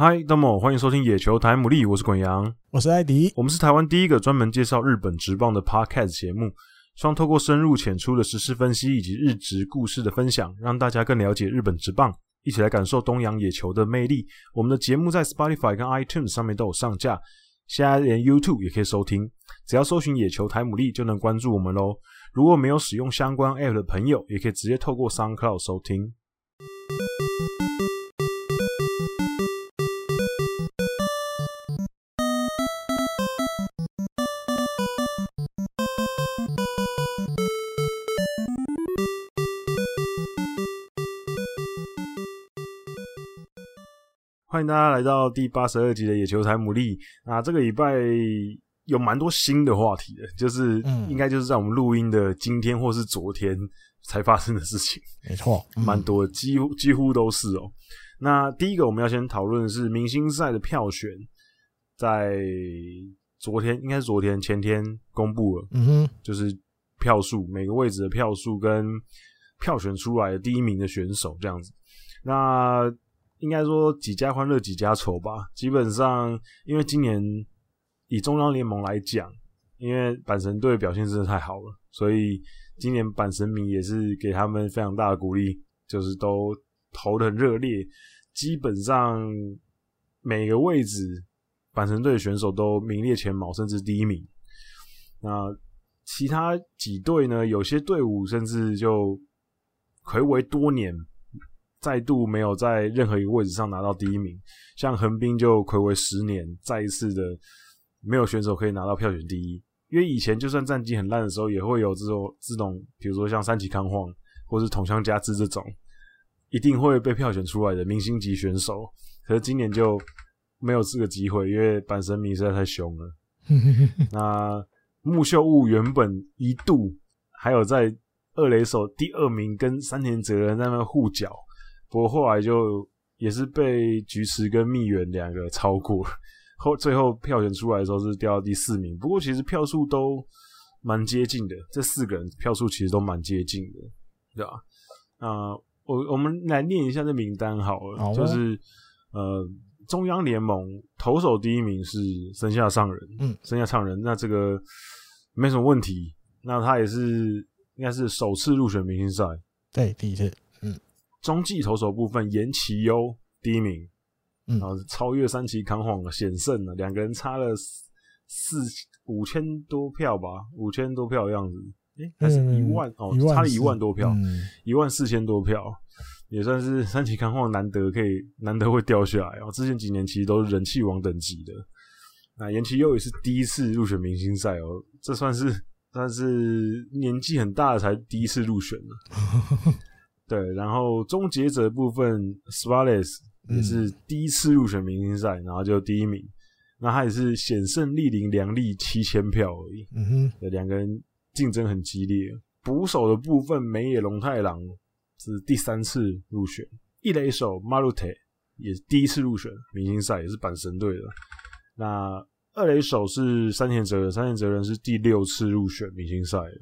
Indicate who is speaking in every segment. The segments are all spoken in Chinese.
Speaker 1: 嗨，大家好，欢迎收听野球台姆利，我是滚阳，
Speaker 2: 我是艾迪，
Speaker 1: 我们是台湾第一个专门介绍日本职棒的 Podcast 节目，希望透过深入浅出的时事分析以及日职故事的分享，让大家更了解日本职棒，一起来感受东洋野球的魅力。我们的节目在 Spotify 跟 iTunes 上面都有上架，现在连 YouTube 也可以收听，只要搜寻野球台姆利就能关注我们喽。如果没有使用相关 App 的朋友，也可以直接透过 SoundCloud 收听。欢迎大家来到第八十二集的野球台姆利。那这个礼拜有蛮多新的话题的，就是应该就是在我们录音的今天或是昨天才发生的事情。
Speaker 2: 没错，
Speaker 1: 蛮多的，几乎几乎都是哦。那第一个我们要先讨论的是明星赛的票选，在昨天应该是昨天前天公布了，
Speaker 2: 嗯哼，
Speaker 1: 就是票数每个位置的票数跟票选出来的第一名的选手这样子。那应该说几家欢乐几家愁吧。基本上，因为今年以中央联盟来讲，因为阪神队表现真的太好了，所以今年阪神迷也是给他们非常大的鼓励，就是都投的很热烈。基本上每个位置阪神队的选手都名列前茅，甚至第一名。那其他几队呢？有些队伍甚至就魁违多年。再度没有在任何一个位置上拿到第一名，像横滨就睽违十年，再一次的没有选手可以拿到票选第一。因为以前就算战绩很烂的时候，也会有这种这种，比如说像三崎康晃或是桐乡佳志这种，一定会被票选出来的明星级选手。可是今年就没有这个机会，因为阪神迷实在太凶了。那木秀悟原本一度还有在二垒手第二名跟山田哲人在那边互角。不过后来就也是被菊池跟蜜源两个超过，后最后票选出来的时候是掉到第四名。不过其实票数都蛮接近的，这四个人票数其实都蛮接近的，对吧？啊，我我们来念一下这名单好了，就是呃中央联盟投手第一名是森下上人，嗯，森下上人，那这个没什么问题，那他也是应该是首次入选明星赛，
Speaker 2: 对，第一次。
Speaker 1: 中继投手部分，岩崎优第一名，嗯，然后超越三崎康晃险胜了，两个人差了四五千多票吧，五千多票的样子，诶、欸，还是一万、嗯、哦，万差了一万多票，一、嗯、万四千多票，也算是三崎康晃难得可以难得会掉下来哦。之前几年其实都是人气王等级的，那岩崎优也是第一次入选明星赛哦，这算是算是年纪很大的才第一次入选了。对，然后终结者部分，Suarez 也是第一次入选明星赛，嗯、然后就第一名。那他也是险胜栗林良利七千票而已。嗯哼，对，两个人竞争很激烈。捕手的部分，梅野龙太郎是第三次入选。一垒手 Marte 也是第一次入选明星赛，也是阪神队的。那二垒手是山田哲人，山田哲人是第六次入选明星赛的。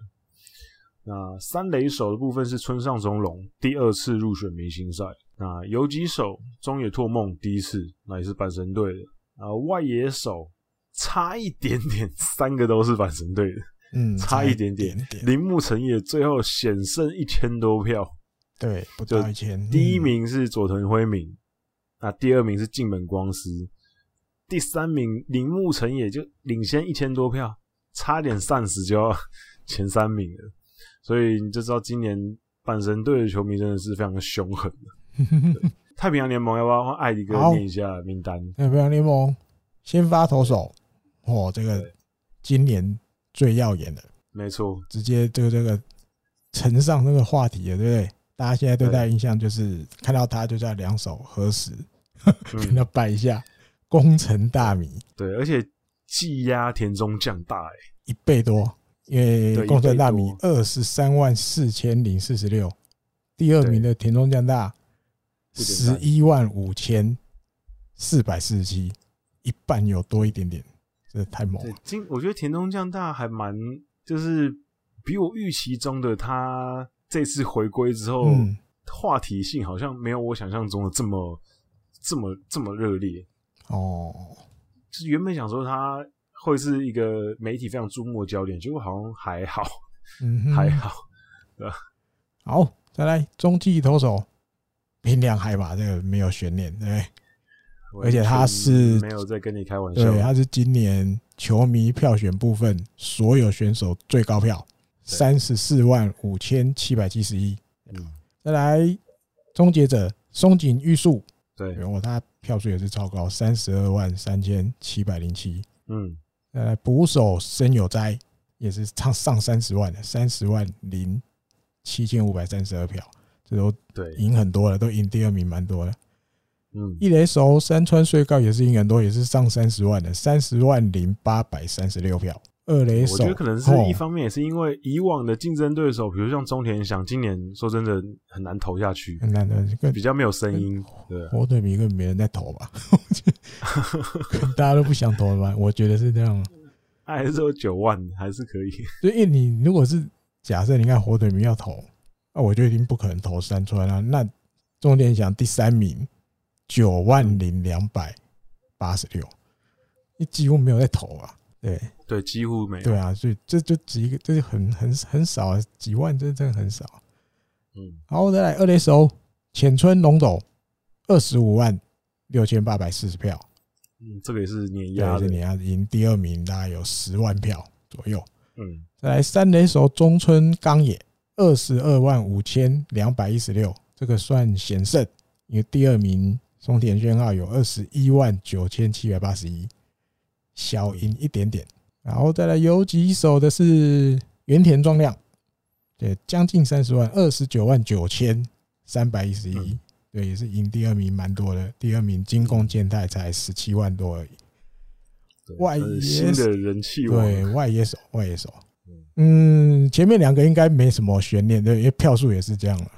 Speaker 1: 那三垒手的部分是村上宗隆，第二次入选明星赛。那游击手中野拓梦第一次，那也是阪神队的。啊，外野手差一点点，三个都是阪神队的。嗯，差一点点。铃木诚也最后险胜一千多票，
Speaker 2: 对，不到一千。
Speaker 1: 第一名是佐藤辉明，嗯、那第二名是近本光司，第三名铃木诚也就领先一千多票，差点丧死就要前三名了。所以你就知道今年阪神队的球迷真的是非常的凶狠的。太平洋联盟要不要换艾迪哥念一下名单？
Speaker 2: 太平洋联盟先发投手，哦，这个今年最耀眼的，
Speaker 1: 没错，
Speaker 2: 直接就这个呈上那个话题了，对不对？大家现在对他印象就是看到他就在两手合十，跟他拜一下，功成大名。
Speaker 1: 对，而且技压田中将大哎，
Speaker 2: 一倍多。因为功成大米二十三万四千零四十六，第二名的田中将大十一万五千四百四十七，一半有多一点点，这太猛了。
Speaker 1: 今我觉得田中将大还蛮，就是比我预期中的他这次回归之后，话题性好像没有我想象中的这么这么这么热烈。
Speaker 2: 哦。
Speaker 1: 就是原本想说他会是一个媒体非常注目的焦点，结果好像还好，
Speaker 2: 嗯，
Speaker 1: 还好，对吧？
Speaker 2: 好，再来中继投手平良海马，这个没有悬念，对，而且他是
Speaker 1: 没有在跟你开玩笑，
Speaker 2: 对，他是今年球迷票选部分所有选手最高票，三十四万五千七百七十一。嗯，再来终结者松井裕树，
Speaker 1: 对，
Speaker 2: 然后他票数也是超高，三十二万三千七百零七。
Speaker 1: 嗯，
Speaker 2: 再来捕手申有斋也是上上三十万的，三十万零。七千五百三十二票，这都对赢很多了，都赢第二名蛮多的。
Speaker 1: 嗯，
Speaker 2: 一雷手山川穗高也是赢很多，也是上三十万的，三十万零八百三十六票。二垒手，
Speaker 1: 我觉得可能是一方面，也是因为以往的竞争对手，比如像中田翔，今年说真的很难投下去，
Speaker 2: 很难的，
Speaker 1: 比较没有声音。对，
Speaker 2: 火腿迷根本没人在投吧？大家都不想投了吧？我觉得是这样。
Speaker 1: 还是有九万，还是可以。
Speaker 2: 所以你如果是。假设你看火腿迷要投，那我就一定不可能投三川啊。那重点想第三名九万零两百八十六，你几乎没有在投啊。对
Speaker 1: 对，几乎没有。
Speaker 2: 对啊，所以这就几个，这就很很很少啊，几万这真的很少。
Speaker 1: 嗯，
Speaker 2: 好，再来二垒手浅村龙斗二十五万六千八百四十票。
Speaker 1: 嗯，这个也是碾压的，
Speaker 2: 碾压赢第二名，大概有十万票左右。
Speaker 1: 嗯，
Speaker 2: 再来三垒手中村刚也二十二万五千两百一十六，这个算险胜，因为第二名松田宣浩有二十一万九千七百八十一，小赢一点点。然后再来有几手的是原田壮亮，对，将近三十万，二十九万九千三百一十一，对，也是赢第二名蛮多的。第二名金宫健太才十七万多而已。外野
Speaker 1: 的人气
Speaker 2: 对外野手，外野手，嗯，前面两个应该没什么悬念，对，因为票数也是这样了，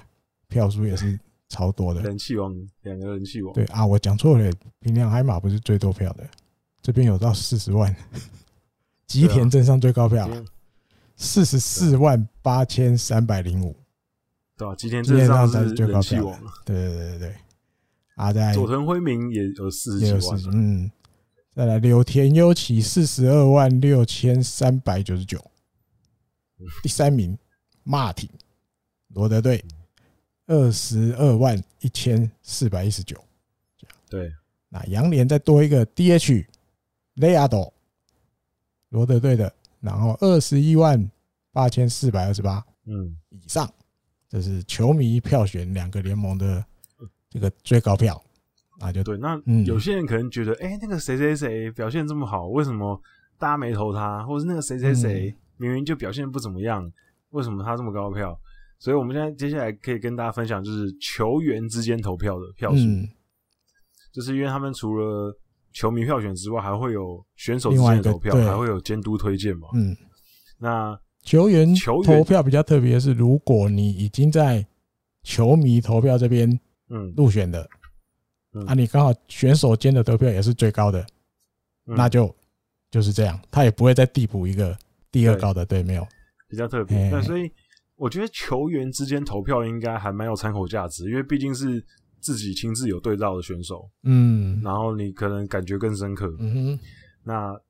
Speaker 2: 票数也是超多的。
Speaker 1: 人气王，两个人气王。
Speaker 2: 对啊，我讲错了，平良海马不是最多票的，这边有到四十万，吉田镇上最高票，四十四万八千三百零五。
Speaker 1: 对啊，吉田镇上
Speaker 2: 最高票。对对对对对，啊，在
Speaker 1: 佐藤辉明也有四十几万，
Speaker 2: 嗯。再来，柳田优起四十二万六千三百九十九，第三名马挺罗德队二十二万一千四百一十九，
Speaker 1: 对，
Speaker 2: 那洋联再多一个 DH 雷亚多罗德队的，然后二十一万八千四百二十八，嗯，以上，这是球迷票选两个联盟的这个最高票。啊，就
Speaker 1: 对。那有些人可能觉得，哎、嗯欸，那个谁谁谁表现这么好，为什么大家没投他？或者是那个谁谁谁明明就表现不怎么样，为什么他这么高票？所以我们现在接下来可以跟大家分享，就是球员之间投票的票数，嗯、就是因为他们除了球迷票选之外，还会有选手之间的投票，还会有监督推荐嘛。
Speaker 2: 嗯，
Speaker 1: 那
Speaker 2: 球员球员投票比较特别的是，如果你已经在球迷投票这边嗯入选的。啊，你刚好选手间的投票也是最高的，那就就是这样，他也不会再递补一个第二高的，对，没有
Speaker 1: 比较特别。那所以我觉得球员之间投票应该还蛮有参考价值，因为毕竟是自己亲自有对照的选手，
Speaker 2: 嗯，
Speaker 1: 然后你可能感觉更深刻。
Speaker 2: 嗯哼，
Speaker 1: 那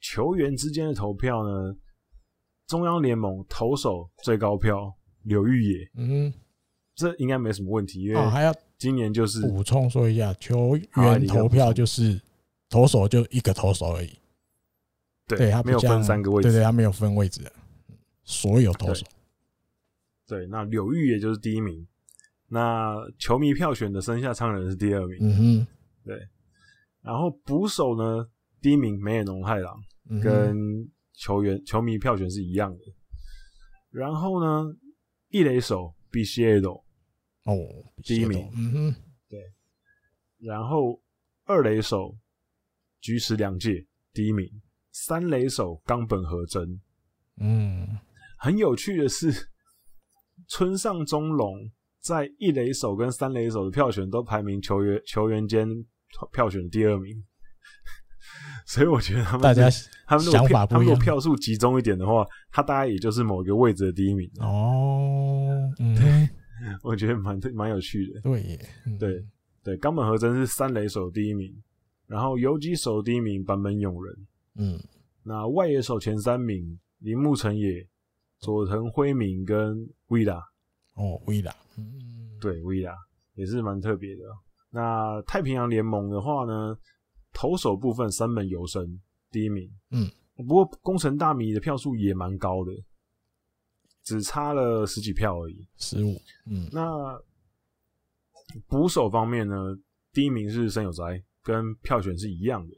Speaker 1: 球员之间的投票呢？中央联盟投手最高票柳玉野，
Speaker 2: 嗯哼，
Speaker 1: 这应该没什么问题，因为
Speaker 2: 还要。
Speaker 1: 今年就是
Speaker 2: 补充说一下，球员投票就是投手就一个投手而已，
Speaker 1: 对，他没有分三个位置，
Speaker 2: 对对，他没有分位置的，所有投手。
Speaker 1: 对，那柳玉也就是第一名，那球迷票选的生下昌人是第二名，
Speaker 2: 嗯哼，
Speaker 1: 对，然后捕手呢，第一名梅野农太郎，跟球员球迷票选是一样的，然后呢，一垒手比西耶斗。
Speaker 2: 哦，
Speaker 1: 第一名，
Speaker 2: 嗯哼，
Speaker 1: 对，然后二垒手菊池良介第一名，三垒手冈本和真，
Speaker 2: 嗯，
Speaker 1: 很有趣的是，村上中隆在一垒手跟三垒手的票选都排名球员球员间票选的第二名，所以我觉得他们
Speaker 2: 大家
Speaker 1: 他们想法不一样，他们如果票数集中一点的话，他大概也就是某一个位置的第一名。
Speaker 2: 哦，嗯。
Speaker 1: 我觉得蛮蛮有趣的，
Speaker 2: 对耶，
Speaker 1: 对，对，冈本和真是三垒手第一名，然后游击手第一名坂本勇人，
Speaker 2: 嗯，
Speaker 1: 那外野手前三名铃木诚也、佐藤辉明跟威拉，
Speaker 2: 哦，威拉，嗯，
Speaker 1: 对，威拉也是蛮特别的。那太平洋联盟的话呢，投手部分三本游生第一名，
Speaker 2: 嗯，
Speaker 1: 不过宫城大米的票数也蛮高的，只差了十几票而已，
Speaker 2: 十五，嗯，
Speaker 1: 那。捕手方面呢，第一名是森友哉，跟票选是一样的。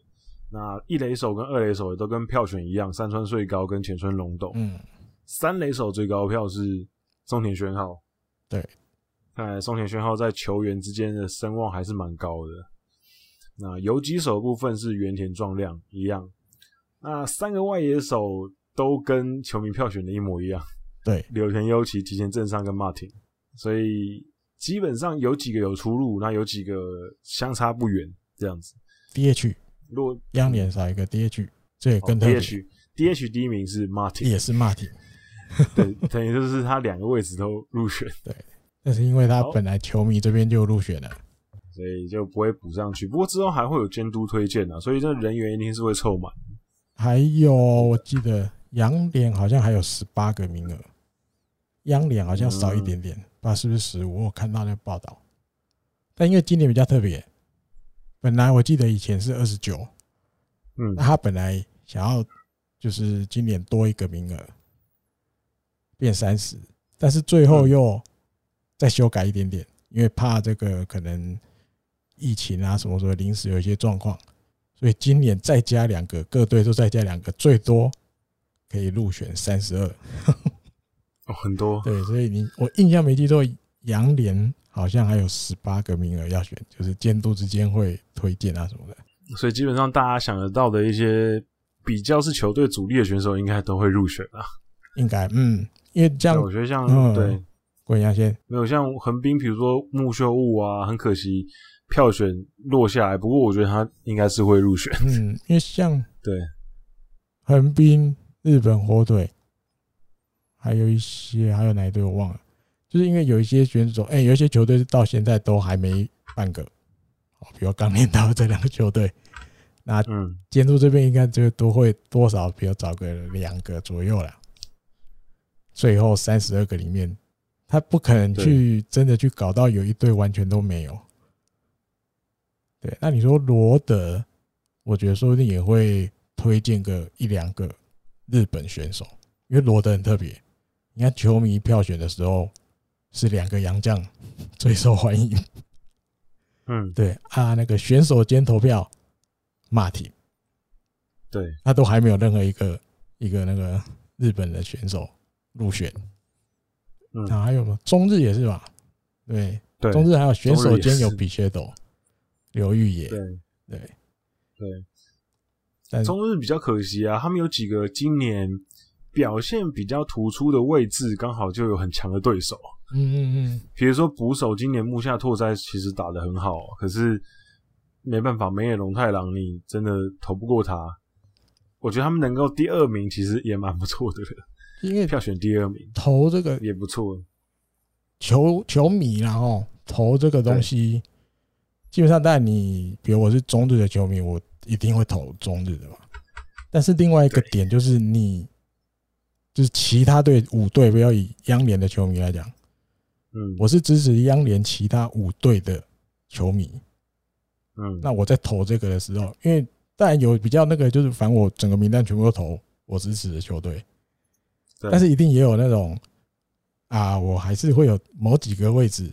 Speaker 1: 那一垒手跟二垒手也都跟票选一样，山川穗高跟浅村龙斗。
Speaker 2: 嗯，
Speaker 1: 三垒手最高票是松田宣浩。
Speaker 2: 对，
Speaker 1: 看来松田宣浩在球员之间的声望还是蛮高的。那游击手部分是原田壮亮一样。那三个外野手都跟球迷票选的一模一样。
Speaker 2: 对，
Speaker 1: 柳田优起、提前镇上跟 Martin，所以。基本上有几个有出入，那有几个相差不远，这样子。
Speaker 2: DH，
Speaker 1: 若
Speaker 2: 央联少一个 DH，这也跟
Speaker 1: DH，DH 第一名是 Martin，
Speaker 2: 也是 Martin，
Speaker 1: 对，等于就是他两个位置都入选。
Speaker 2: 对，那是因为他本来球迷这边就入选了，
Speaker 1: 所以就不会补上去。不过之后还会有监督推荐啊，所以这人员一定是会凑满。
Speaker 2: 还有，我记得央联好像还有十八个名额，央联好像少一点点。不知道，是不是十五？我看到那个报道，但因为今年比较特别，本来我记得以前是二十九，
Speaker 1: 嗯，
Speaker 2: 那他本来想要就是今年多一个名额，变三十，但是最后又再修改一点点，因为怕这个可能疫情啊什么什么临时有一些状况，所以今年再加两个，各队都再加两个，最多可以入选三十二。
Speaker 1: 哦，很多
Speaker 2: 对，所以你我印象没记错，杨联好像还有十八个名额要选，就是监督之间会推荐啊什么的。
Speaker 1: 所以基本上大家想得到的一些比较是球队主力的选手，应该都会入选啊。
Speaker 2: 应该，嗯，因为这样
Speaker 1: 我觉得像、嗯、对
Speaker 2: 郭阳先
Speaker 1: 没有像横滨，比如说木秀悟啊，很可惜票选落下来。不过我觉得他应该是会入选。
Speaker 2: 嗯，因为像
Speaker 1: 对
Speaker 2: 横滨日本火腿。还有一些，还有哪一队我忘了，就是因为有一些选手，哎，有一些球队到现在都还没半个，哦，比如刚念到这两个球队，那
Speaker 1: 嗯，
Speaker 2: 监督这边应该就都会多少，比如找个两个左右了，最后三十二个里面，他不可能去真的去搞到有一队完全都没有，对，那你说罗德，我觉得说不定也会推荐个一两个日本选手，因为罗德很特别。你看球迷票选的时候，是两个洋将最受欢迎。
Speaker 1: 嗯，
Speaker 2: 对啊，那个选手间投票，马挺，
Speaker 1: 对，
Speaker 2: 他都还没有任何一个一个那个日本的选手入选。
Speaker 1: 嗯，
Speaker 2: 还有吗？中日也是吧？对，
Speaker 1: 对，
Speaker 2: 中日还有选手间有比切斗、刘玉也，
Speaker 1: 对
Speaker 2: 对
Speaker 1: 对。
Speaker 2: 但
Speaker 1: 中日比较可惜啊，他们有几个今年。表现比较突出的位置，刚好就有很强的对手。
Speaker 2: 嗯嗯嗯，
Speaker 1: 比如说捕手，今年木下拓哉其实打得很好，可是没办法，梅野龙太郎你真的投不过他。我觉得他们能够第二名，其实也蛮不错的。
Speaker 2: 因为
Speaker 1: 票选第二名，
Speaker 2: 投这个
Speaker 1: 也不错。
Speaker 2: 球球迷然后投这个东西，基本上，但你比如我是中日的球迷，我一定会投中日的嘛。但是另外一个点就是你。就是其他队五队，不要以央联的球迷来讲，
Speaker 1: 嗯，
Speaker 2: 我是支持央联其他五队的球迷，
Speaker 1: 嗯，
Speaker 2: 那我在投这个的时候，因为当然有比较那个，就是反正我整个名单全部都投我支持的球队，但是一定也有那种啊，我还是会有某几个位置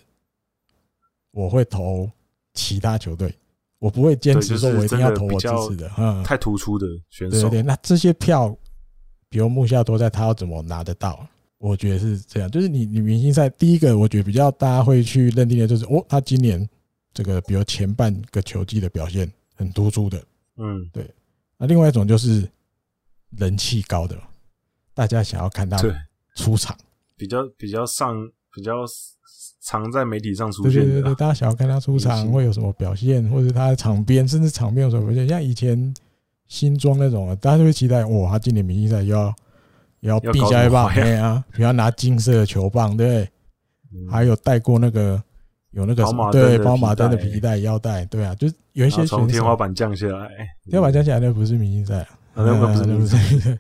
Speaker 2: 我会投其他球队，我不会坚持说我一定要投我支持的，嗯，
Speaker 1: 太突出的选手，
Speaker 2: 对对，那这些票。比如木下多在，他要怎么拿得到？我觉得是这样，就是你你明星赛第一个，我觉得比较大家会去认定的就是哦，他今年这个比如前半个球季的表现很突出的，
Speaker 1: 嗯，
Speaker 2: 对。那另外一种就是人气高的，大家想要看他出场，
Speaker 1: 比较比较上比较常在媒体上出现，
Speaker 2: 对对对，大家想要看他出场会有什么表现，或者他的场边甚至场边有什么表现，像以前。新装那种，大家就会期待哇，他今年明星赛又要要必加一棒，对啊，比如拿金色的球棒，对，还有带过那个有那个什么对宝马灯的皮带腰带，对啊，就是有一些
Speaker 1: 从天花板降下来，
Speaker 2: 天花板降下来那不是明星赛啊，
Speaker 1: 那不是明星赛，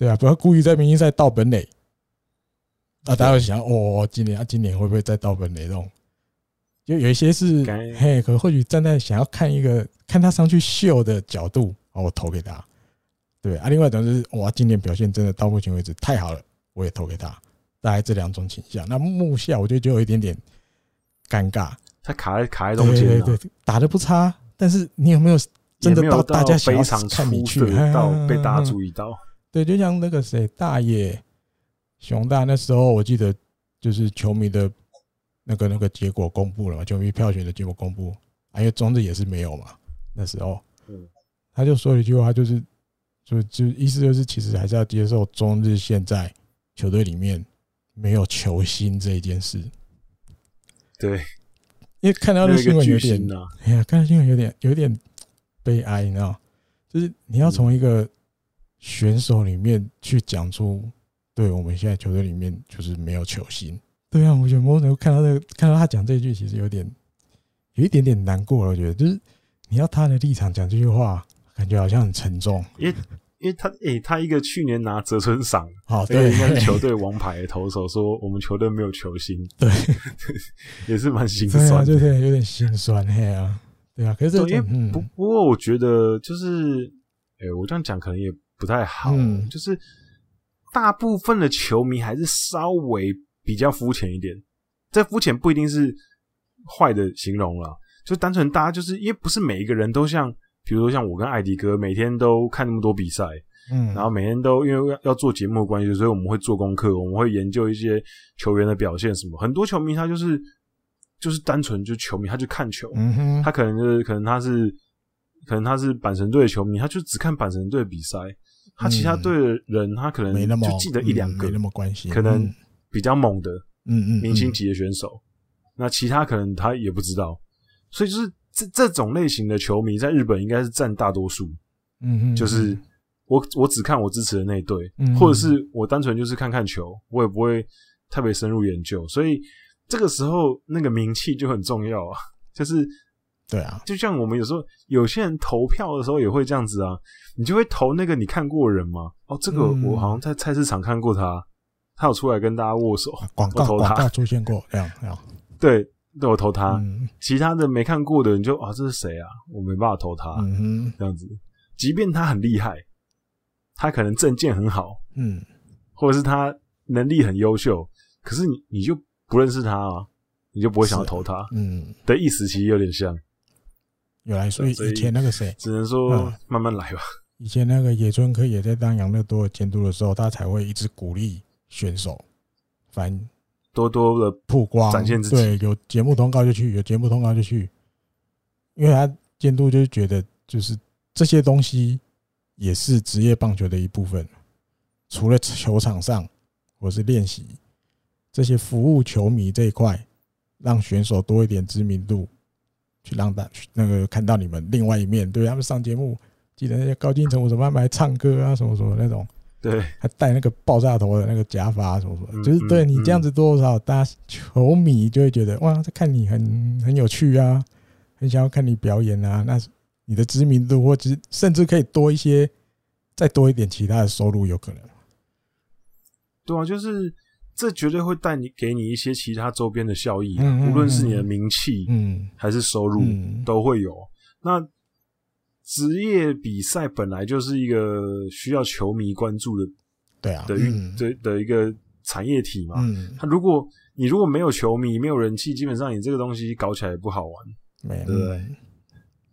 Speaker 2: 对啊，不要故意在明星赛盗本垒啊！大家会想，哦，今年啊，今年会不会再盗本垒？这种就有一些是嘿，可或许站在想要看一个看他上去秀的角度，哦，我投给他。对啊，另外一种就是哇，今年表现真的到目前为止太好了，我也投给他。大概这两种倾向。那木下我觉得就有一点点。尴尬，
Speaker 1: 他卡在卡在中间，对
Speaker 2: 对对，打的不差，但是你有没有真的到大家想要看你去
Speaker 1: 到被大家注意到？
Speaker 2: 对，就像那个谁大爷熊大那时候，我记得就是球迷的那个那个结果公布了嘛，球迷票选的结果公布，因为中日也是没有嘛，那时候，嗯，他就说了一句话，就是就就意思就是其实还是要接受中日现在球队里面没有球星这一件事。
Speaker 1: 对，
Speaker 2: 因为看到那新闻有点，哎呀，看到新闻有点有点悲哀，你知道？就是你要从一个选手里面去讲出，对我们现在球队里面就是没有球星。对啊，我觉得某种程度看到这个，看到他讲这句，其实有点有一点点难过了。我觉得，就是你要他的立场讲这句话，感觉好像很沉重。
Speaker 1: 因为因为他诶、欸，他一个去年拿泽村赏，
Speaker 2: 好，对，
Speaker 1: 跟球队 王牌的投手说，我们球队没有球星，
Speaker 2: 对，
Speaker 1: 也是蛮心酸的，
Speaker 2: 啊，就是有点心酸，嘿啊，对啊。可是，因为
Speaker 1: 不不过，我觉得就是，诶、欸，我这样讲可能也不太好，嗯，就是大部分的球迷还是稍微比较肤浅一点，这肤浅不一定是坏的形容了，就单纯大家就是因为不是每一个人都像。比如说像我跟艾迪哥每天都看那么多比赛，嗯，然后每天都因为要要做节目的关系，所以我们会做功课，我们会研究一些球员的表现什么。很多球迷他就是就是单纯就球迷，他就看球，嗯哼，他可能就是可能他是可能他是阪神队的球迷，他就只看阪神队的比赛，他其他队的人他可能就记得一两个，
Speaker 2: 没那么关系，
Speaker 1: 可能比较猛的，
Speaker 2: 嗯嗯，
Speaker 1: 明星级的选手，那其他可能他也不知道，所以就是。这这种类型的球迷在日本应该是占大多数，
Speaker 2: 嗯嗯，
Speaker 1: 就是我我只看我支持的那一队，嗯，或者是我单纯就是看看球，我也不会特别深入研究，所以这个时候那个名气就很重要啊，就是
Speaker 2: 对啊，
Speaker 1: 就像我们有时候有些人投票的时候也会这样子啊，你就会投那个你看过的人吗？哦，这个我好像在菜市场看过他，他有出来跟大家握手，
Speaker 2: 广告广告出现过，这样这样，
Speaker 1: 对。对，我投他，嗯、其他的没看过的你就啊，这是谁啊？我没办法投他，
Speaker 2: 嗯哼，
Speaker 1: 这样子。即便他很厉害，他可能证件很好，
Speaker 2: 嗯，
Speaker 1: 或者是他能力很优秀，可是你你就不认识他啊，你就不会想要投他，
Speaker 2: 嗯，
Speaker 1: 的意思其实有点像。
Speaker 2: 有来说，以前那个谁，
Speaker 1: 只能说慢慢来吧。
Speaker 2: 以前那个野村可也在当养乐多监督的时候，他才会一直鼓励选手，反。
Speaker 1: 多多的
Speaker 2: 曝光，
Speaker 1: 展现自己。
Speaker 2: 对，有节目通告就去，有节目通告就去，因为他监督就是觉得，就是这些东西也是职业棒球的一部分。除了球场上或是练习，这些服务球迷这一块，让选手多一点知名度，去让大那个看到你们另外一面。对他们上节目，记得那些高金城我怎么他们还唱歌啊，什么什么那种。
Speaker 1: 对，
Speaker 2: 还戴那个爆炸头的那个假发什么什么，就是对你这样子多少，大家球迷就会觉得哇，这看你很很有趣啊，很想要看你表演啊，那你的知名度或者甚至可以多一些，再多一点其他的收入，有可能。
Speaker 1: 对啊，就是这绝对会带你给你一些其他周边的效益，无论是你的名气，嗯，还是收入都会有。那。职业比赛本来就是一个需要球迷关注的，
Speaker 2: 对啊，
Speaker 1: 的运的的一个产业体嘛。
Speaker 2: 嗯，
Speaker 1: 他如果你如果没有球迷，没有人气，基本上你这个东西搞起来也不好玩，
Speaker 2: 对
Speaker 1: 不对？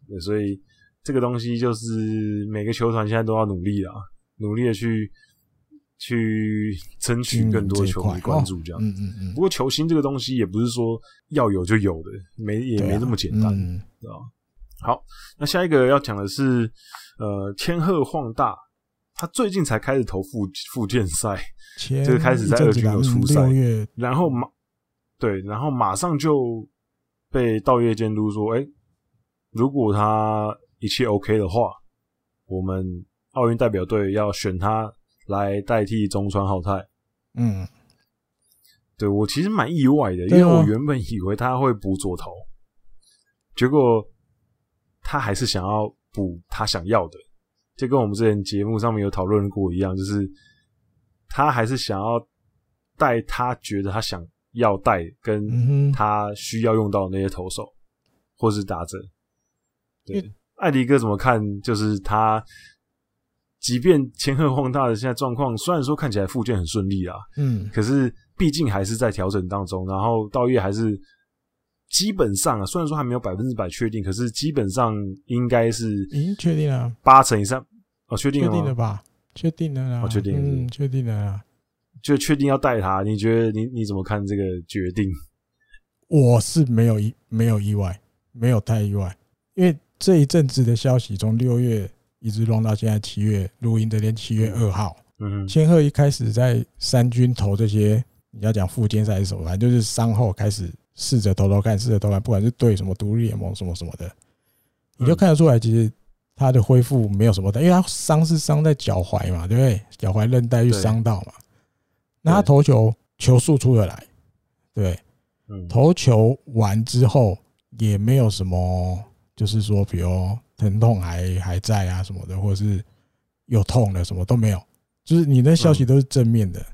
Speaker 1: 对，所以这个东西就是每个球团现在都要努力啊，努力的去去争取更多球迷关注，这样。
Speaker 2: 嗯嗯嗯。
Speaker 1: 不过球星这个东西也不是说要有就有的，没也没这么简单，知道吧？好，那下一个要讲的是，呃，千鹤晃大，他最近才开始投复复健赛，就是开始在二军有出赛，然后马对，然后马上就被道业监督说，哎、欸，如果他一切 OK 的话，我们奥运代表队要选他来代替中川浩太。
Speaker 2: 嗯，
Speaker 1: 对，我其实蛮意外的，因为我原本以为他会补左投，结果他还是想要补他想要的，就跟我们之前节目上面有讨论过一样，就是他还是想要带他觉得他想要带跟他需要用到的那些投手或是打者。对，艾迪哥怎么看？就是他。即便千贺滉大的现在状况，虽然说看起来复健很顺利啊，嗯，可是毕竟还是在调整当中。然后道月还是基本上啊，虽然说还没有百分之百确定，可是基本上应该是
Speaker 2: 已经确定了
Speaker 1: 八成以上哦，确定了，
Speaker 2: 确定了吧？确定了啊，
Speaker 1: 确定了，
Speaker 2: 嗯，确定了啊，
Speaker 1: 就确定要带他。你觉得你你怎么看这个决定？
Speaker 2: 我是没有意没有意外，没有太意外，因为这一阵子的消息从六月。一直弄到现在七月录音这天，七月二号。嗯，千鹤一开始在三军投这些，你要讲复健赛是什么，反正就是伤后开始试着投投看，试着投看，不管是对什么独立联盟什么什么的，你就看得出来，其实他的恢复没有什么的，因为他伤是伤在脚踝嘛，对不对？脚踝韧带又伤到嘛，那他投球球速出得来，对，投球完之后也没有什么，就是说，比如。疼痛还还在啊什么的，或者是有痛的什么都没有，就是你的消息都是正面的。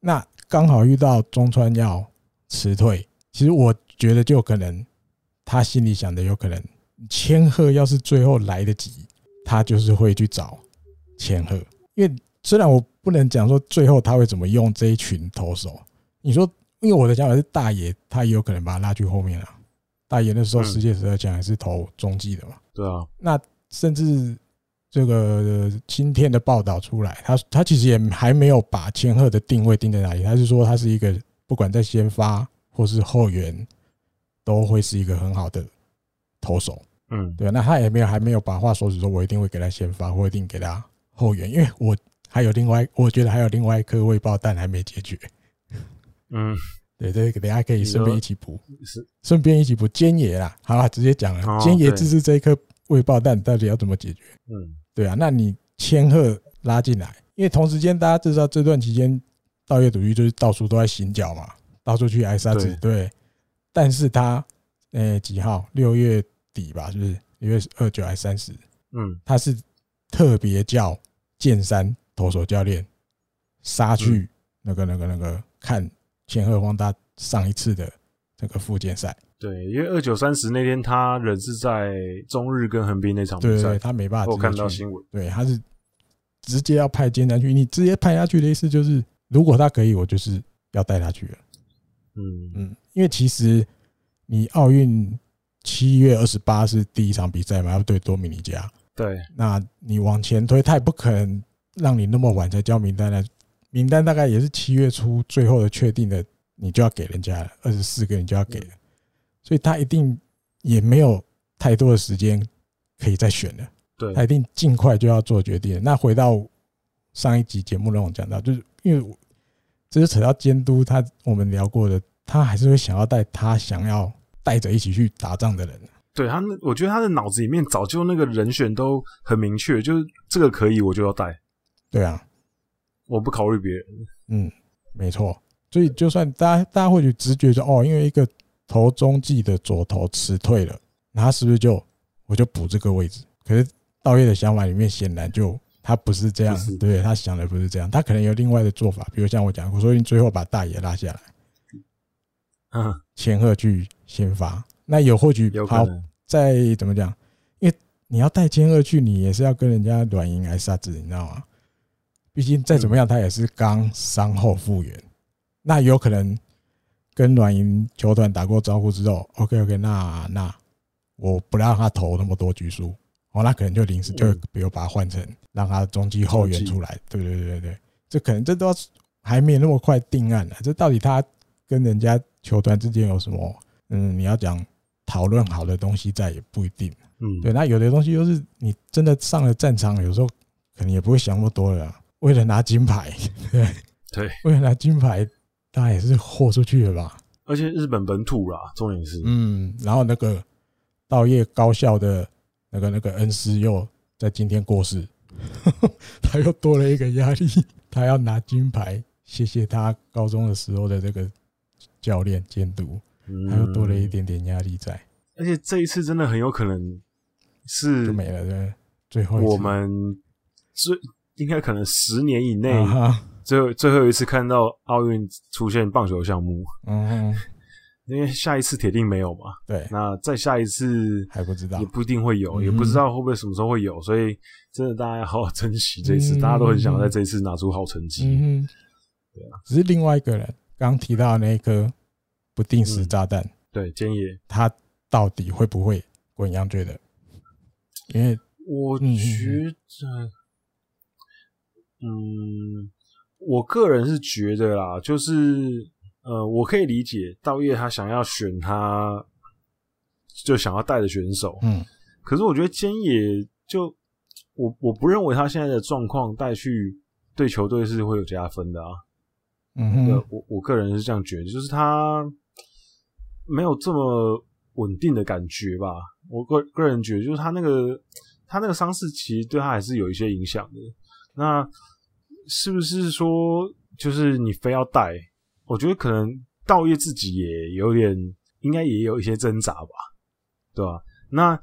Speaker 2: 那刚好遇到中川要辞退，其实我觉得就可能他心里想的有可能千鹤要是最后来得及，他就是会去找千鹤。因为虽然我不能讲说最后他会怎么用这一群投手，你说，因为我的想法是大爷他也有可能把他拉去后面了。大野那时候世界十二强还是投中继的嘛。
Speaker 1: 对啊，
Speaker 2: 那甚至这个今天的报道出来，他他其实也还没有把千鹤的定位定在哪里，他是说他是一个不管在先发或是后援都会是一个很好的投手。嗯，对，那他也没有还没有把话说死，说我一定会给他先发，或一定给他后援，因为我还有另外，我觉得还有另外一颗未爆弹还没解决。嗯。对，这个等下可以顺便一起补，是顺便一起补菅野啦。好了，直接讲了，菅野就是这一颗未爆弹，到底要怎么解决？嗯，对啊，那你千鹤拉进来，因为同时间大家知道这段期间稻叶笃纪就是到处都在行脚嘛，到处去挨杀子。对，但是他诶几号？六月底吧，是不是？六月二九还是三十？嗯，他是特别叫剑山投手教练杀去那个那个那个看。千贺滉大上一次的这个复健赛，
Speaker 1: 对，因为二九三十那天他人是在中日跟横滨那场比赛，
Speaker 2: 他没办法。
Speaker 1: 我看到新闻，
Speaker 2: 对，他是直接要派建山去，你直接派下去的意思就是，如果他可以，我就是要带他去了。嗯嗯，因为其实你奥运七月二十八是第一场比赛嘛，要对多米尼加。
Speaker 1: 对，
Speaker 2: 那你往前推，他也不可能让你那么晚才交名单来。名单大概也是七月初最后的确定的，你就要给人家了，二十四个你就要给了，所以他一定也没有太多的时间可以再选了。对，他一定尽快就要做决定。那回到上一集节目让我讲到，就是因为这是扯到监督，他我们聊过的，他还是会想要带他想要带着一起去打仗的人。
Speaker 1: 对他，我觉得他的脑子里面早就那个人选都很明确，就是这个可以，我就要带。
Speaker 2: 对啊。
Speaker 1: 我不考虑别人，
Speaker 2: 嗯，没错，所以就算大家大家会去直觉说，哦，因为一个投中继的左投辞退了，那他是不是就我就补这个位置？可是道业的想法里面显然就他不是这样，对，他想的不是这样，他可能有另外的做法，比如像我讲，我说你最后把大爷拉下来，嗯，千鹤去先发，那有或许好再怎么讲，因为你要带千鹤去，你也是要跟人家软银来杀子，你知道吗？毕竟再怎么样，他也是刚伤后复原，那有可能跟软银球团打过招呼之后，OK OK，那那我不让他投那么多局数，哦，那可能就临时就比如把他换成让他中继后援出来，对对对对对，这可能这都还没有那么快定案呢。这到底他跟人家球团之间有什么？嗯，你要讲讨论好的东西在也不一定。嗯，对，那有的东西就是你真的上了战场，有时候可能也不会想那么多了。为了拿金牌，对。
Speaker 1: 对，
Speaker 2: 为了拿金牌，他也是豁出去了吧？
Speaker 1: 而且日本本土啦，重点是，
Speaker 2: 嗯，然后那个稻叶高校的那个那个恩师又在今天过世，他又多了一个压力，他要拿金牌，谢谢他高中的时候的这个教练监督，他又多了一点点压力在。
Speaker 1: 而且这一次真的很有可能是
Speaker 2: 没了，对，最后
Speaker 1: 我们最应该可能十年以内最后最后一次看到奥运出现棒球项目。
Speaker 2: 嗯。
Speaker 1: 因为下一次铁定没有嘛，
Speaker 2: 对，
Speaker 1: 那再下一次
Speaker 2: 还不知道，
Speaker 1: 也不一定会有，也不知道会不会什么时候会有，所以真的大家要好好珍惜这一次，大家都很想在这一次拿出好成绩。
Speaker 2: 嗯，对啊，只是另外一个人刚提到的那颗不定时炸弹，
Speaker 1: 对，菅野，
Speaker 2: 他到底会不会滚羊队的？因为
Speaker 1: 我觉得，嗯，我个人是觉得啦，就是。呃，我可以理解道叶他想要选他，就想要带的选手。
Speaker 2: 嗯，
Speaker 1: 可是我觉得菅野就我我不认为他现在的状况带去对球队是会有加分的啊。
Speaker 2: 嗯哼，
Speaker 1: 我我个人是这样觉得，就是他没有这么稳定的感觉吧。我个个人觉得，就是他那个他那个伤势其实对他还是有一些影响的。那是不是说，就是你非要带？我觉得可能道业自己也有点，应该也有一些挣扎吧，对吧？那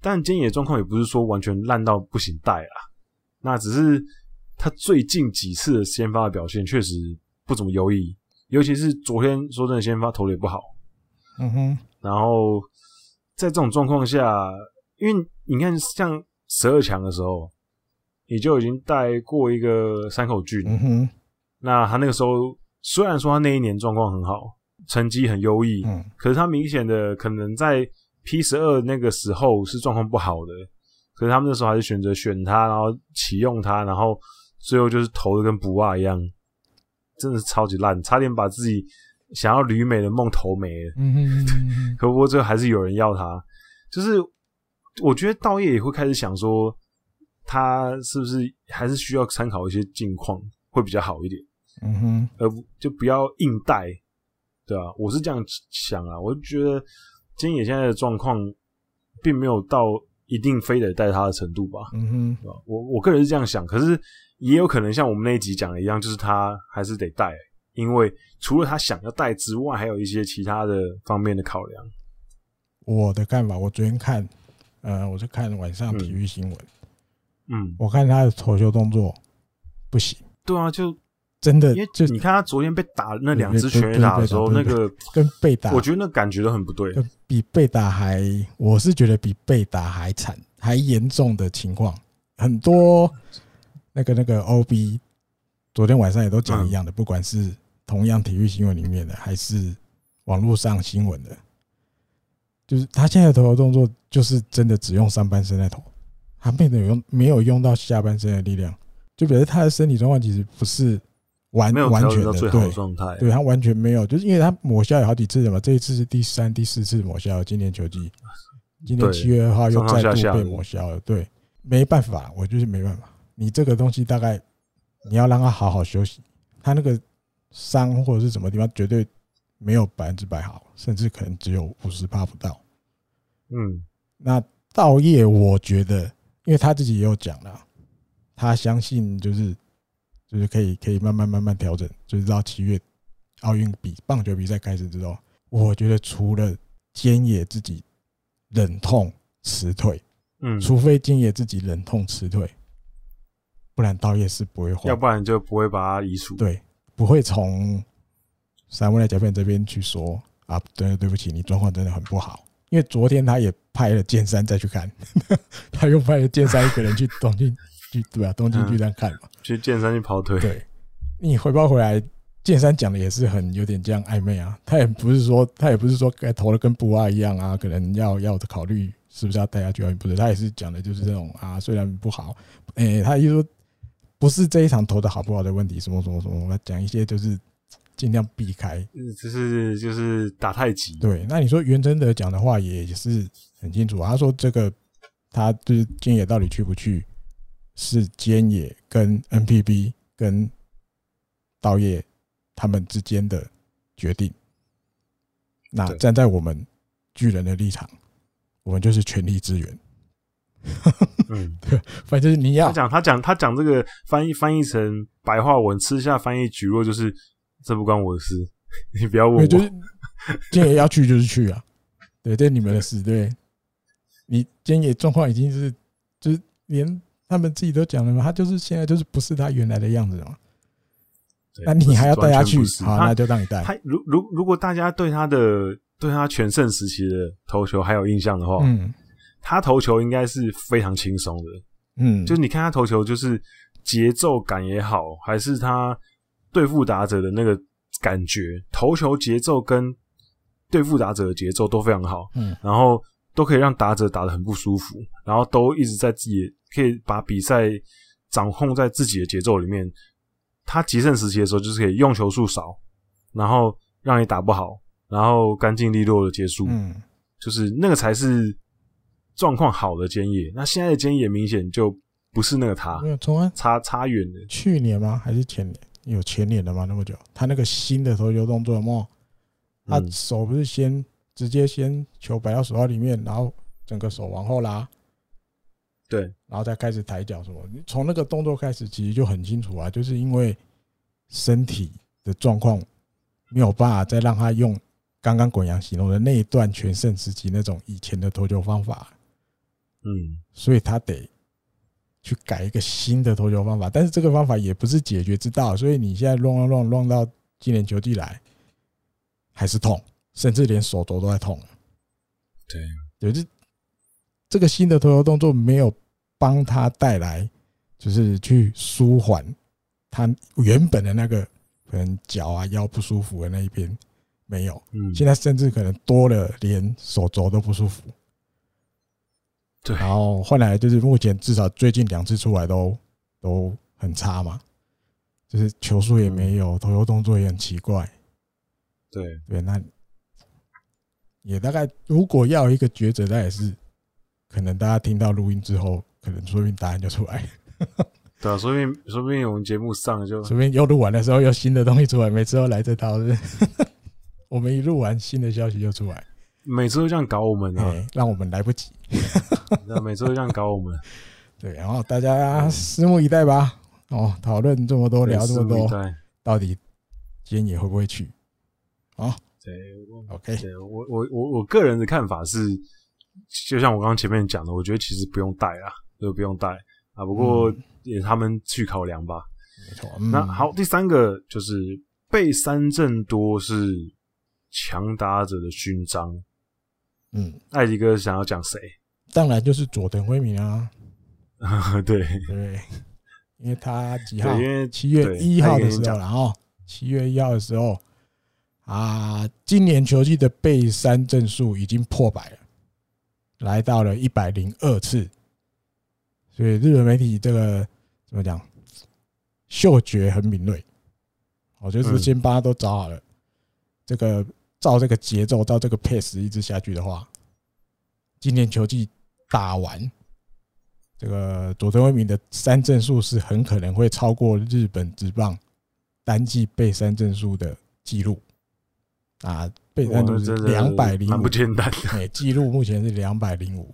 Speaker 1: 但菅野状况也不是说完全烂到不行带啦，那只是他最近几次的先发的表现确实不怎么优异，尤其是昨天说真的先发投的也不好，
Speaker 2: 嗯哼。
Speaker 1: 然后在这种状况下，因为你看像十二强的时候，你就已经带过一个山口俊，
Speaker 2: 嗯哼。
Speaker 1: 那他那个时候。虽然说他那一年状况很好，成绩很优异，
Speaker 2: 嗯，
Speaker 1: 可是他明显的可能在 P 十二那个时候是状况不好的，可是他们那时候还是选择选他，然后启用他，然后最后就是投的跟不二一样，真的是超级烂，差点把自己想要旅美的梦投没了。
Speaker 2: 嗯哼嗯哼，
Speaker 1: 可不过最后还是有人要他，就是我觉得道业也会开始想说，他是不是还是需要参考一些近况会比较好一点。
Speaker 2: 嗯哼，
Speaker 1: 而不就不要硬带，对啊，我是这样想啊，我就觉得金野现在的状况并没有到一定非得带他的程度吧。
Speaker 2: 嗯哼，
Speaker 1: 我我个人是这样想，可是也有可能像我们那一集讲的一样，就是他还是得带，因为除了他想要带之外，还有一些其他的方面的考量。
Speaker 2: 我的看法，我昨天看，呃，我是看晚上体育新闻，
Speaker 1: 嗯，
Speaker 2: 我看他的投球动作不行。
Speaker 1: 对啊，就。
Speaker 2: 真的，
Speaker 1: 因为就你看他昨天被打那两只全垒打的时候，那个
Speaker 2: 跟被打，
Speaker 1: 我觉得那感觉都很不对，
Speaker 2: 比被打还，我是觉得比被打还惨，还严重的情况很多。那个那个 OB 昨天晚上也都讲一样的，不管是同样体育新闻里面的，还是网络上新闻的，就是他现在的投球动作就是真的只用上半身在投，他没有用没有用到下半身的力量，就表示他的身体状况其实不是。完完全的对，对他完全没有，就是因为他抹消有好几次了嘛，这一次是第三、第四次抹消。今年球季，今年七月二号又再度被抹消了。对，没办法，我就是没办法。你这个东西大概你要让他好好休息，他那个伤或者是什么地方绝对没有百分之百好，甚至可能只有五十趴不到。
Speaker 1: 嗯，
Speaker 2: 那道业我觉得，因为他自己也有讲了，他相信就是。就是可以可以慢慢慢慢调整，就是到七月奥运比棒球比赛开始之后，我觉得除了菅野自己忍痛辞退，
Speaker 1: 嗯，
Speaker 2: 除非菅野自己忍痛辞退，不然稻叶是不会换，
Speaker 1: 要不然就不会把他移除，
Speaker 2: 对，不会从三位来甲片这边去说啊，对对不起，你状况真的很不好，因为昨天他也派了剑山再去看，他又派了剑山一个人去东京。去对啊，东京巨蛋看嘛，
Speaker 1: 去剑山去跑腿。
Speaker 2: 对，你回报回来，剑山讲的也是很有点这样暧昧啊。他也不是说，他也不是说该投的跟布瓦一样啊，可能要要的考虑是不是要带他去，不是，他也是讲的就是这种啊，虽然不好，诶、欸，他就说不是这一场投的好不好的问题，什么什么什么，讲一些就是尽量避开，
Speaker 1: 就是就是打太极。
Speaker 2: 对，那你说袁真德讲的话也是很清楚，他说这个他就是菅野到底去不去？是菅野跟 NPB 跟道叶他们之间的决定。那站在我们巨人的立场，我们就是全力支援。
Speaker 1: 嗯，
Speaker 2: 对，反正你要
Speaker 1: 他讲他讲他讲这个翻译翻译成白话文吃下翻译蒟蒻，就是这不关我的事，你不要问我。
Speaker 2: 就是今天也要去就是去啊，对，这你们的事。对，你今天也状况已经是，就是连他们自己都讲了嘛，他就是现在就是不是他原来的样子了嘛。那你还要带他去？好，那就让你带。
Speaker 1: 他如如如果大家对他的对他全盛时期的投球还有印象的话，嗯，他投球应该是非常轻松的，嗯，就是你看他投球，就是节奏感也好，还是他对付打者的那个感觉，投球节奏跟对付打者的节奏都非常好，嗯，然后都可以让打者打得很不舒服，然后都一直在自己可以把比赛掌控在自己的节奏里面。他极盛时期的时候，就是可以用球数少，然后让你打不好，然后干净利落的结束。嗯，就是那个才是状况好的菅野。那现在的菅野明显就不是那个他，
Speaker 2: 没有
Speaker 1: 差差远了。
Speaker 2: 去年吗？还是前年？有前脸的吗？那么久？他那个新的投球动作有没有？他手不是先直接先球摆到手套里面，然后整个手往后拉。
Speaker 1: 对，
Speaker 2: 然后再开始抬脚什么？你从那个动作开始，其实就很清楚啊，就是因为身体的状况没有办法再让他用刚刚滚阳形容的那一段全盛时期那种以前的投球方法，嗯，所以他得去改一个新的投球方法。但是这个方法也不是解决之道，所以你现在乱乱乱乱到今年球季来还是痛，甚至连手肘都在痛。
Speaker 1: 对，
Speaker 2: 就是这个新的投球动作没有。帮他带来，就是去舒缓他原本的那个可能脚啊腰不舒服的那一边没有，嗯，现在甚至可能多了，连手肘都不舒服。
Speaker 1: 对，
Speaker 2: 然后后来就是目前至少最近两次出来都都很差嘛，就是球速也没有，投球动作也很奇怪。
Speaker 1: 对。
Speaker 2: 对，那也大概如果要一个抉择，那也是可能大家听到录音之后。可能说不定答案就出来，
Speaker 1: 对啊，说不定说不定我们节目上就，
Speaker 2: 说不定又录完的时候有新的东西出来，每次都来这套，是 我们一录完新的消息就出来，
Speaker 1: 每次都这样搞我们啊，
Speaker 2: 让我们来不及，
Speaker 1: 那每次都这样搞我们，
Speaker 2: 对，然后大家拭目以待吧。哦，讨论这么多，聊这么多，到底今天也会不会去？啊，
Speaker 1: 对
Speaker 2: ，OK，
Speaker 1: 对我我我我个人的看法是。就像我刚刚前面讲的，我觉得其实不用带啊，就不用带啊。不过也他们去考量吧。
Speaker 2: 没错。
Speaker 1: 那好，第三个就是被三振多是强打者的勋章。嗯，艾迪哥想要讲谁？
Speaker 2: 当然就是佐藤辉明啊。
Speaker 1: 啊
Speaker 2: 对对，因为他几号？因为七月一号的时候，然后七月一号的时候啊，今年球季的背三阵数已经破百了。来到了一百零二次，所以日本媒体这个怎么讲？嗅觉很敏锐，我就是先把它都找好了。这个照这个节奏，照这个 pace 一直下去的话，今年球季打完，这个佐藤威明的三振数是很可能会超过日本职棒单季被三振数的记录啊。被三振是两百零五，
Speaker 1: 不简单。
Speaker 2: 哎，记录目前是两百零五，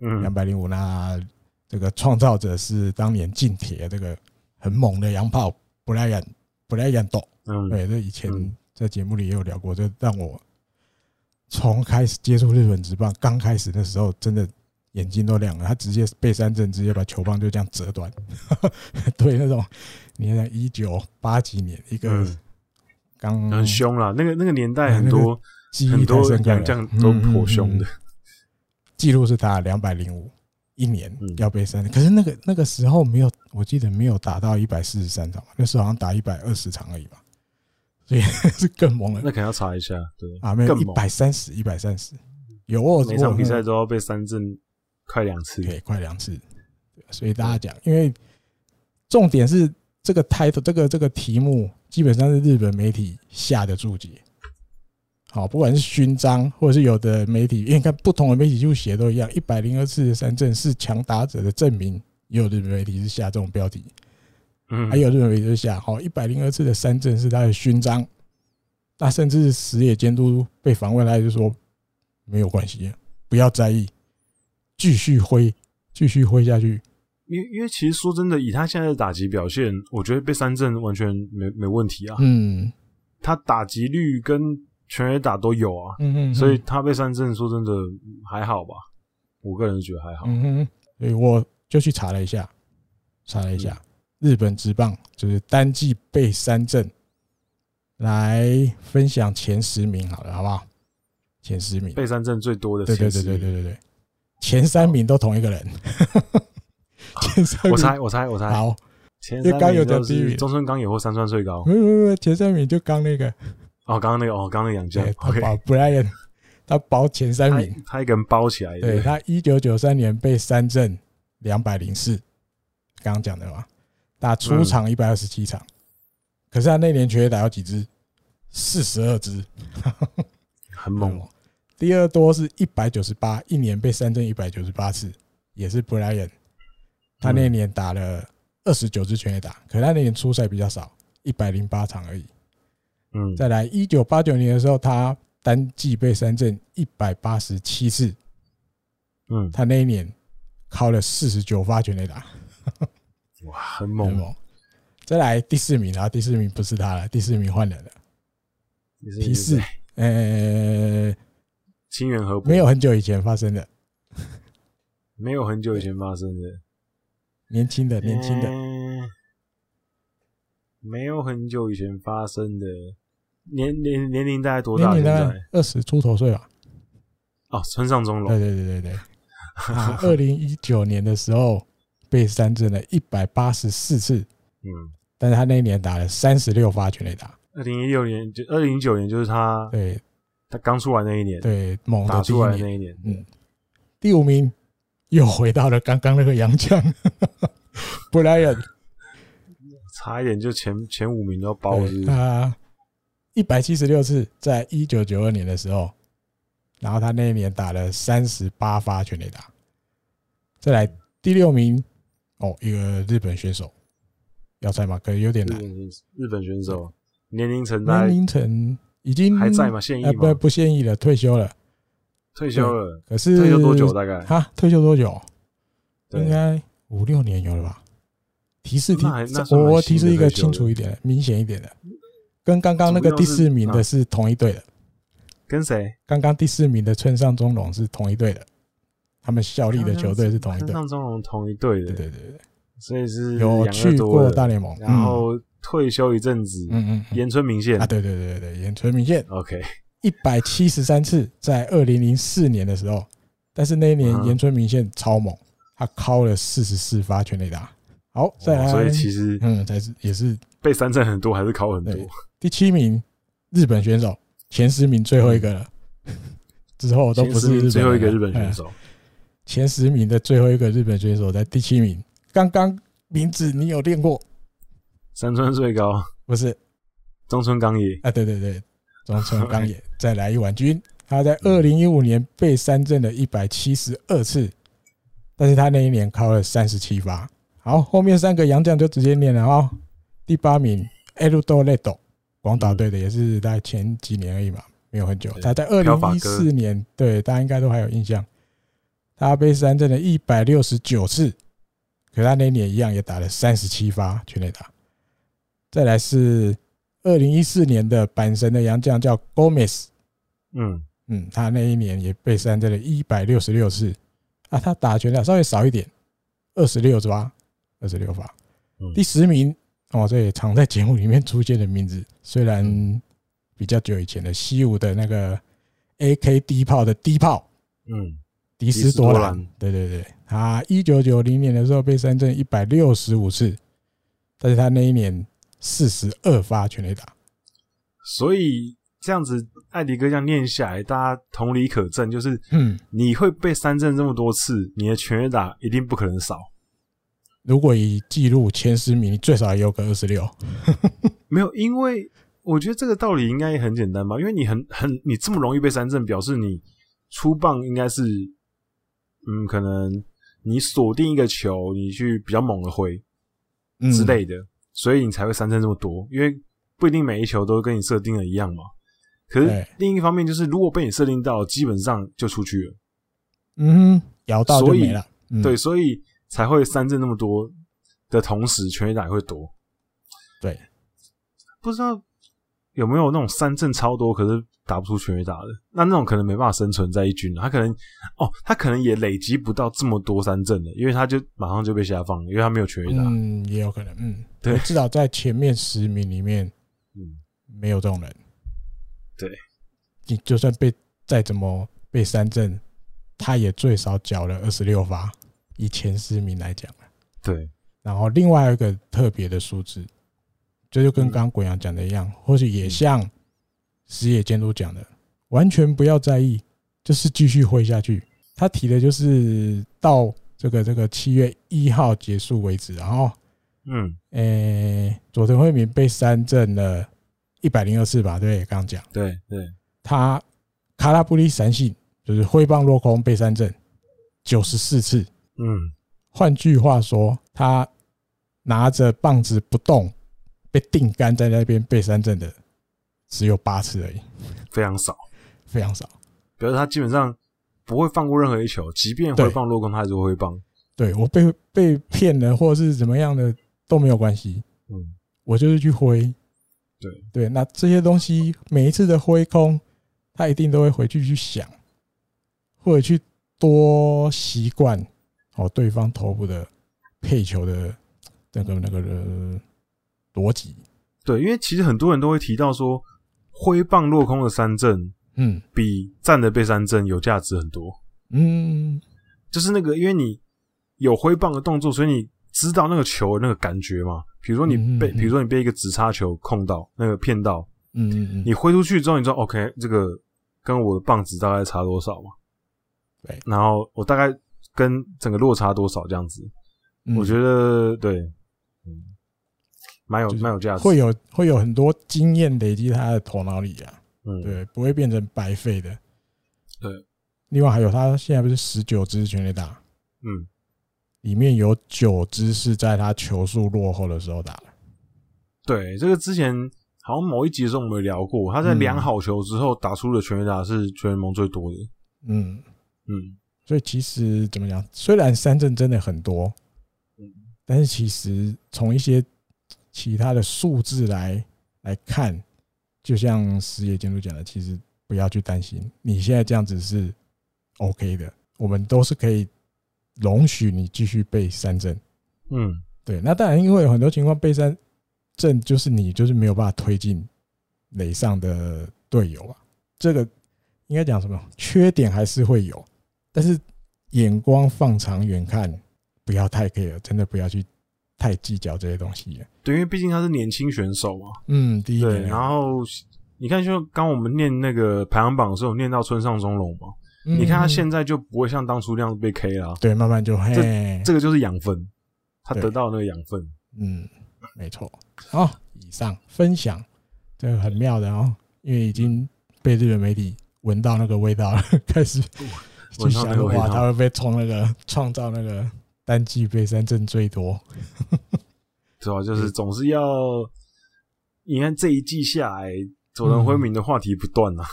Speaker 2: 嗯，两百零五。那这个创造者是当年近铁这个很猛的洋炮布莱恩布莱恩斗。嗯，对，这以前在节目里也有聊过。这让我从开始接触日本职棒，刚开始的时候，真的眼睛都亮了。他直接背三振，直接把球棒就这样折断。对，那种你看，一九八几年一个。刚
Speaker 1: 很凶啦，那个那个年代很多很多洋将都颇凶的。
Speaker 2: 记录是打两百零五一年要背三，可是那个那个时候没有，我记得没有打到一百四十三场，那时候好像打一百二十场而已吧，所以 是更猛了。
Speaker 1: 那可能要查一下，对
Speaker 2: 啊，没有一百三十，一百三十，有哦，
Speaker 1: 每场比赛都要被三振快两次，
Speaker 2: 对，快两次。所以大家讲，因为重点是这个 title，这个这个题目。基本上是日本媒体下的注解，好，不管是勋章，或者是有的媒体，因为看不同的媒体就写都一样，一百零二次的三振是强打者的证明，也有日本媒体是下这种标题，嗯，还有日本媒体是下，好，一百零二次的三振是他的勋章，那甚至是石野监督被访问，他就说没有关系，不要在意，继续挥，继续挥下去，
Speaker 1: 因因为其实说真的，以他现在的打击表现，我觉得被三振完全没没问题啊。
Speaker 2: 嗯，
Speaker 1: 他打击率跟全垒打都有啊。
Speaker 2: 嗯嗯，
Speaker 1: 所以他被三振，说真的还好吧。我个人觉得还好。
Speaker 2: 嗯哼，所以我就去查了一下，查了一下、嗯、日本职棒就是单季被三振，来分享前十名好了，好不好？前十名。
Speaker 1: 被三振最多的，
Speaker 2: 对对对对对对对，前三名都同一个人。前三名，
Speaker 1: 我猜我猜我猜，
Speaker 2: 好，
Speaker 1: 前三名就是中村刚也或三川最高。
Speaker 2: 没有没有没有，前三名就刚那个。
Speaker 1: 哦，刚刚那个哦，刚刚那个洋将，
Speaker 2: 他保 Brian，他包前三名，
Speaker 1: 他，他一个人包起来。
Speaker 2: 对，他一九九三年被三振两百零四，刚刚讲的嘛，打出场一百二十七场，可是他那年全垒打有几支？四十二支，
Speaker 1: 很猛哦。
Speaker 2: 第二多是一百九十八，一年被三振一百九十八次，也是 Brian。他那年打了二十九支全垒打，可是他那年出赛比较少，一百零八场而已。
Speaker 1: 嗯，
Speaker 2: 再来一九八九年的时候，他单季被三振一百八十七次。
Speaker 1: 嗯，
Speaker 2: 他那一年靠了四十九发全垒打，
Speaker 1: 哇，很猛，很猛。
Speaker 2: 再来第四名，然后第四名不是他了，第四名换人了。提示，呃，
Speaker 1: 清原和博
Speaker 2: 没有很久以前发生的，
Speaker 1: 没有很久以前发生的，
Speaker 2: 年轻的，年轻的。
Speaker 1: 没有很久以前发生的，年年年龄大概多大？现在
Speaker 2: 二十出头岁吧。
Speaker 1: 哦，村上宗隆。
Speaker 2: 对对对对对。二零一九年的时候被三振了一百八十四次，
Speaker 1: 嗯，
Speaker 2: 但是他那一年打了三十六发全垒打。
Speaker 1: 二零一六年就二零一九年就是他，
Speaker 2: 对，
Speaker 1: 他刚出来那一年，
Speaker 2: 对，猛
Speaker 1: 打出来的那一年。
Speaker 2: 嗯，第五名又回到了刚刚那个洋将，布莱恩。
Speaker 1: 差一点就前前五名都要包是
Speaker 2: 他一百七十六次，在一九九二年的时候，然后他那一年打了三十八发全垒打。再来第六名哦，一个日本选手，要猜吗？可能有点难。
Speaker 1: 日本选手年龄层
Speaker 2: 年龄层已经
Speaker 1: 还在吗？现役吗？
Speaker 2: 不不现役了，退休了。
Speaker 1: 退休了，
Speaker 2: 可是
Speaker 1: 退休多久？大概
Speaker 2: 哈？退休多久？应该五六年有了吧？提示提，我我提示一个清楚一点、明显一点的，跟刚刚那个第四名的是同一队的。
Speaker 1: 跟谁？
Speaker 2: 刚刚第四名的村上中隆是同一队的，他们效力的球队是同一
Speaker 1: 队。上中龙同一队的，
Speaker 2: 对对对对。
Speaker 1: 所以是
Speaker 2: 有去过大联盟，
Speaker 1: 然后退休一阵子。嗯嗯。岩村明宪
Speaker 2: 啊，对对对对，岩村明宪。
Speaker 1: OK，
Speaker 2: 一百七十三次，在二零零四年的时候，但是那一年岩村明宪超猛，他敲了四十四发全垒打。好，再来，
Speaker 1: 所以其实
Speaker 2: 嗯，才是也是
Speaker 1: 被三振很多，还是敲很多。
Speaker 2: 第七名日本选手，前十名最后一个了，之后都不是
Speaker 1: 最后一个日本选手。
Speaker 2: 前十名的最后一个日本选手在第七名，刚刚名字你有练过？
Speaker 1: 山川最高
Speaker 2: 不是
Speaker 1: 中村刚也
Speaker 2: 啊？对对对，中村刚也 再来一碗军，他在二零一五年被三振了一百七十二次，但是他那一年靠了三十七发。好，后面三个洋将就直接念了啊。第八名，e l d o Ledo，广岛队的，也是在前几年而已嘛，没有很久。他在二零一四年，对大家应该都还有印象。他被三振了一百六十九次，可他那年一样也打了三十七发全垒打。再来是二零一四年的阪神的洋将叫 Gomez，
Speaker 1: 嗯。
Speaker 2: 嗯，他那一年也被三振了一百六十六次。啊，他打全垒打稍微少一点，二十六是吧？二十六发，第十名哦，这也常在节目里面出现的名字，虽然比较久以前的西武的那个 AK 低炮的低炮，
Speaker 1: 嗯，
Speaker 2: 迪斯多兰，对对对，他一九九零年的时候被三振一百六十五次，但是他那一年四十二发全垒打，
Speaker 1: 所以这样子艾迪哥这样念下来，大家同理可证，就是嗯，你会被三振这么多次，你的全垒打一定不可能少。
Speaker 2: 如果以记录前十名，你最少也有个二十六。
Speaker 1: 没有，因为我觉得这个道理应该也很简单吧。因为你很很你这么容易被三振，表示你出棒应该是，嗯，可能你锁定一个球，你去比较猛的挥之类的，所以你才会三振这么多。因为不一定每一球都跟你设定的一样嘛。可是另一方面，就是如果被你设定到，基本上就出去了。
Speaker 2: 嗯，摇到就没了。
Speaker 1: 对，所以。才会三振那么多的同时，全垒打也会多。
Speaker 2: 对，
Speaker 1: 不知道有没有那种三振超多，可是打不出全垒打的，那那种可能没办法生存在一军，他可能哦，他可能也累积不到这么多三振的，因为他就马上就被下放，因为他没有全垒打。
Speaker 2: 嗯，也有可能，嗯，
Speaker 1: 对，
Speaker 2: 至少在前面十名里面，
Speaker 1: 嗯，
Speaker 2: 没有这种人。
Speaker 1: 对，
Speaker 2: 你就算被再怎么被三振，他也最少缴了二十六发，以前十名来讲。
Speaker 1: 对，
Speaker 2: 然后另外一个特别的数字。这就跟刚刚滚阳讲的一样，或许也像石野监督讲的，完全不要在意，就是继续挥下去。他提的就是到这个这个七月一号结束为止，然后，
Speaker 1: 嗯，
Speaker 2: 诶，佐藤惠明被三振了一百零二次吧？对，刚刚讲，
Speaker 1: 对对，
Speaker 2: 他卡拉布里三信，就是挥棒落空被三振九十四次，
Speaker 1: 嗯，
Speaker 2: 换句话说，他拿着棒子不动。被定杆在那边被三振的只有八次而已，
Speaker 1: 非常少，
Speaker 2: 非常少。
Speaker 1: 比如他基本上不会放过任何一球，即便挥放落空，他还是会放。
Speaker 2: 对，我被被骗了，或者是怎么样的都没有关系。
Speaker 1: 嗯，
Speaker 2: 我就是去挥。
Speaker 1: 对
Speaker 2: 对，那这些东西每一次的挥空，他一定都会回去去想，或者去多习惯哦对方头部的配球的那个那个的。逻辑
Speaker 1: 对，因为其实很多人都会提到说，挥棒落空的三振，嗯，比站着被三振有价值很多。
Speaker 2: 嗯，
Speaker 1: 就是那个，因为你有挥棒的动作，所以你知道那个球的那个感觉嘛。比如说你被，比如说你被一个直插球控到，那个骗到，
Speaker 2: 嗯嗯嗯，
Speaker 1: 你挥出去之后，你知道，OK，这个跟我的棒子大概差多少嘛？
Speaker 2: 对，
Speaker 1: 然后我大概跟整个落差多少这样子，我觉得对。蛮有蛮有价值，
Speaker 2: 会有会有很多经验累积他的头脑里啊，
Speaker 1: 嗯，
Speaker 2: 对，不会变成白费的。
Speaker 1: 对，
Speaker 2: 另外还有他现在不是十九支全垒打，
Speaker 1: 嗯，
Speaker 2: 里面有九支是在他球速落后的时候打的。
Speaker 1: 对，这个之前好像某一集的时候我们有聊过，他在量好球之后打出的全垒打是全联盟最多的。
Speaker 2: 嗯。
Speaker 1: 嗯，
Speaker 2: 所以其实怎么讲，虽然三振真的很多，
Speaker 1: 嗯，
Speaker 2: 但是其实从一些其他的数字来来看，就像石野监督讲的，其实不要去担心，你现在这样子是 OK 的，我们都是可以容许你继续被三振。
Speaker 1: 嗯，
Speaker 2: 对。那当然，因为有很多情况被三振，就是你就是没有办法推进垒上的队友啊。这个应该讲什么？缺点还是会有，但是眼光放长远看，不要太 care，真的不要去。太计较这些东西了，
Speaker 1: 对，因为毕竟他是年轻选手嘛。
Speaker 2: 嗯，第一
Speaker 1: 对。然后你看，就刚我们念那个排行榜的时候，念到村上宗隆嘛，你看他现在就不会像当初那样被 K 了。
Speaker 2: 对，慢慢就
Speaker 1: 这这个就是养分，他得到那个养分。
Speaker 2: 嗯，没错。好，以上分享这个很妙的哦，因为已经被日本媒体闻到那个味道了，开始就想的话，他会被冲那个创造那个。单季被三振最多，
Speaker 1: 是吧？就是总是要，你看这一季下来，佐藤辉明的话题不断啊。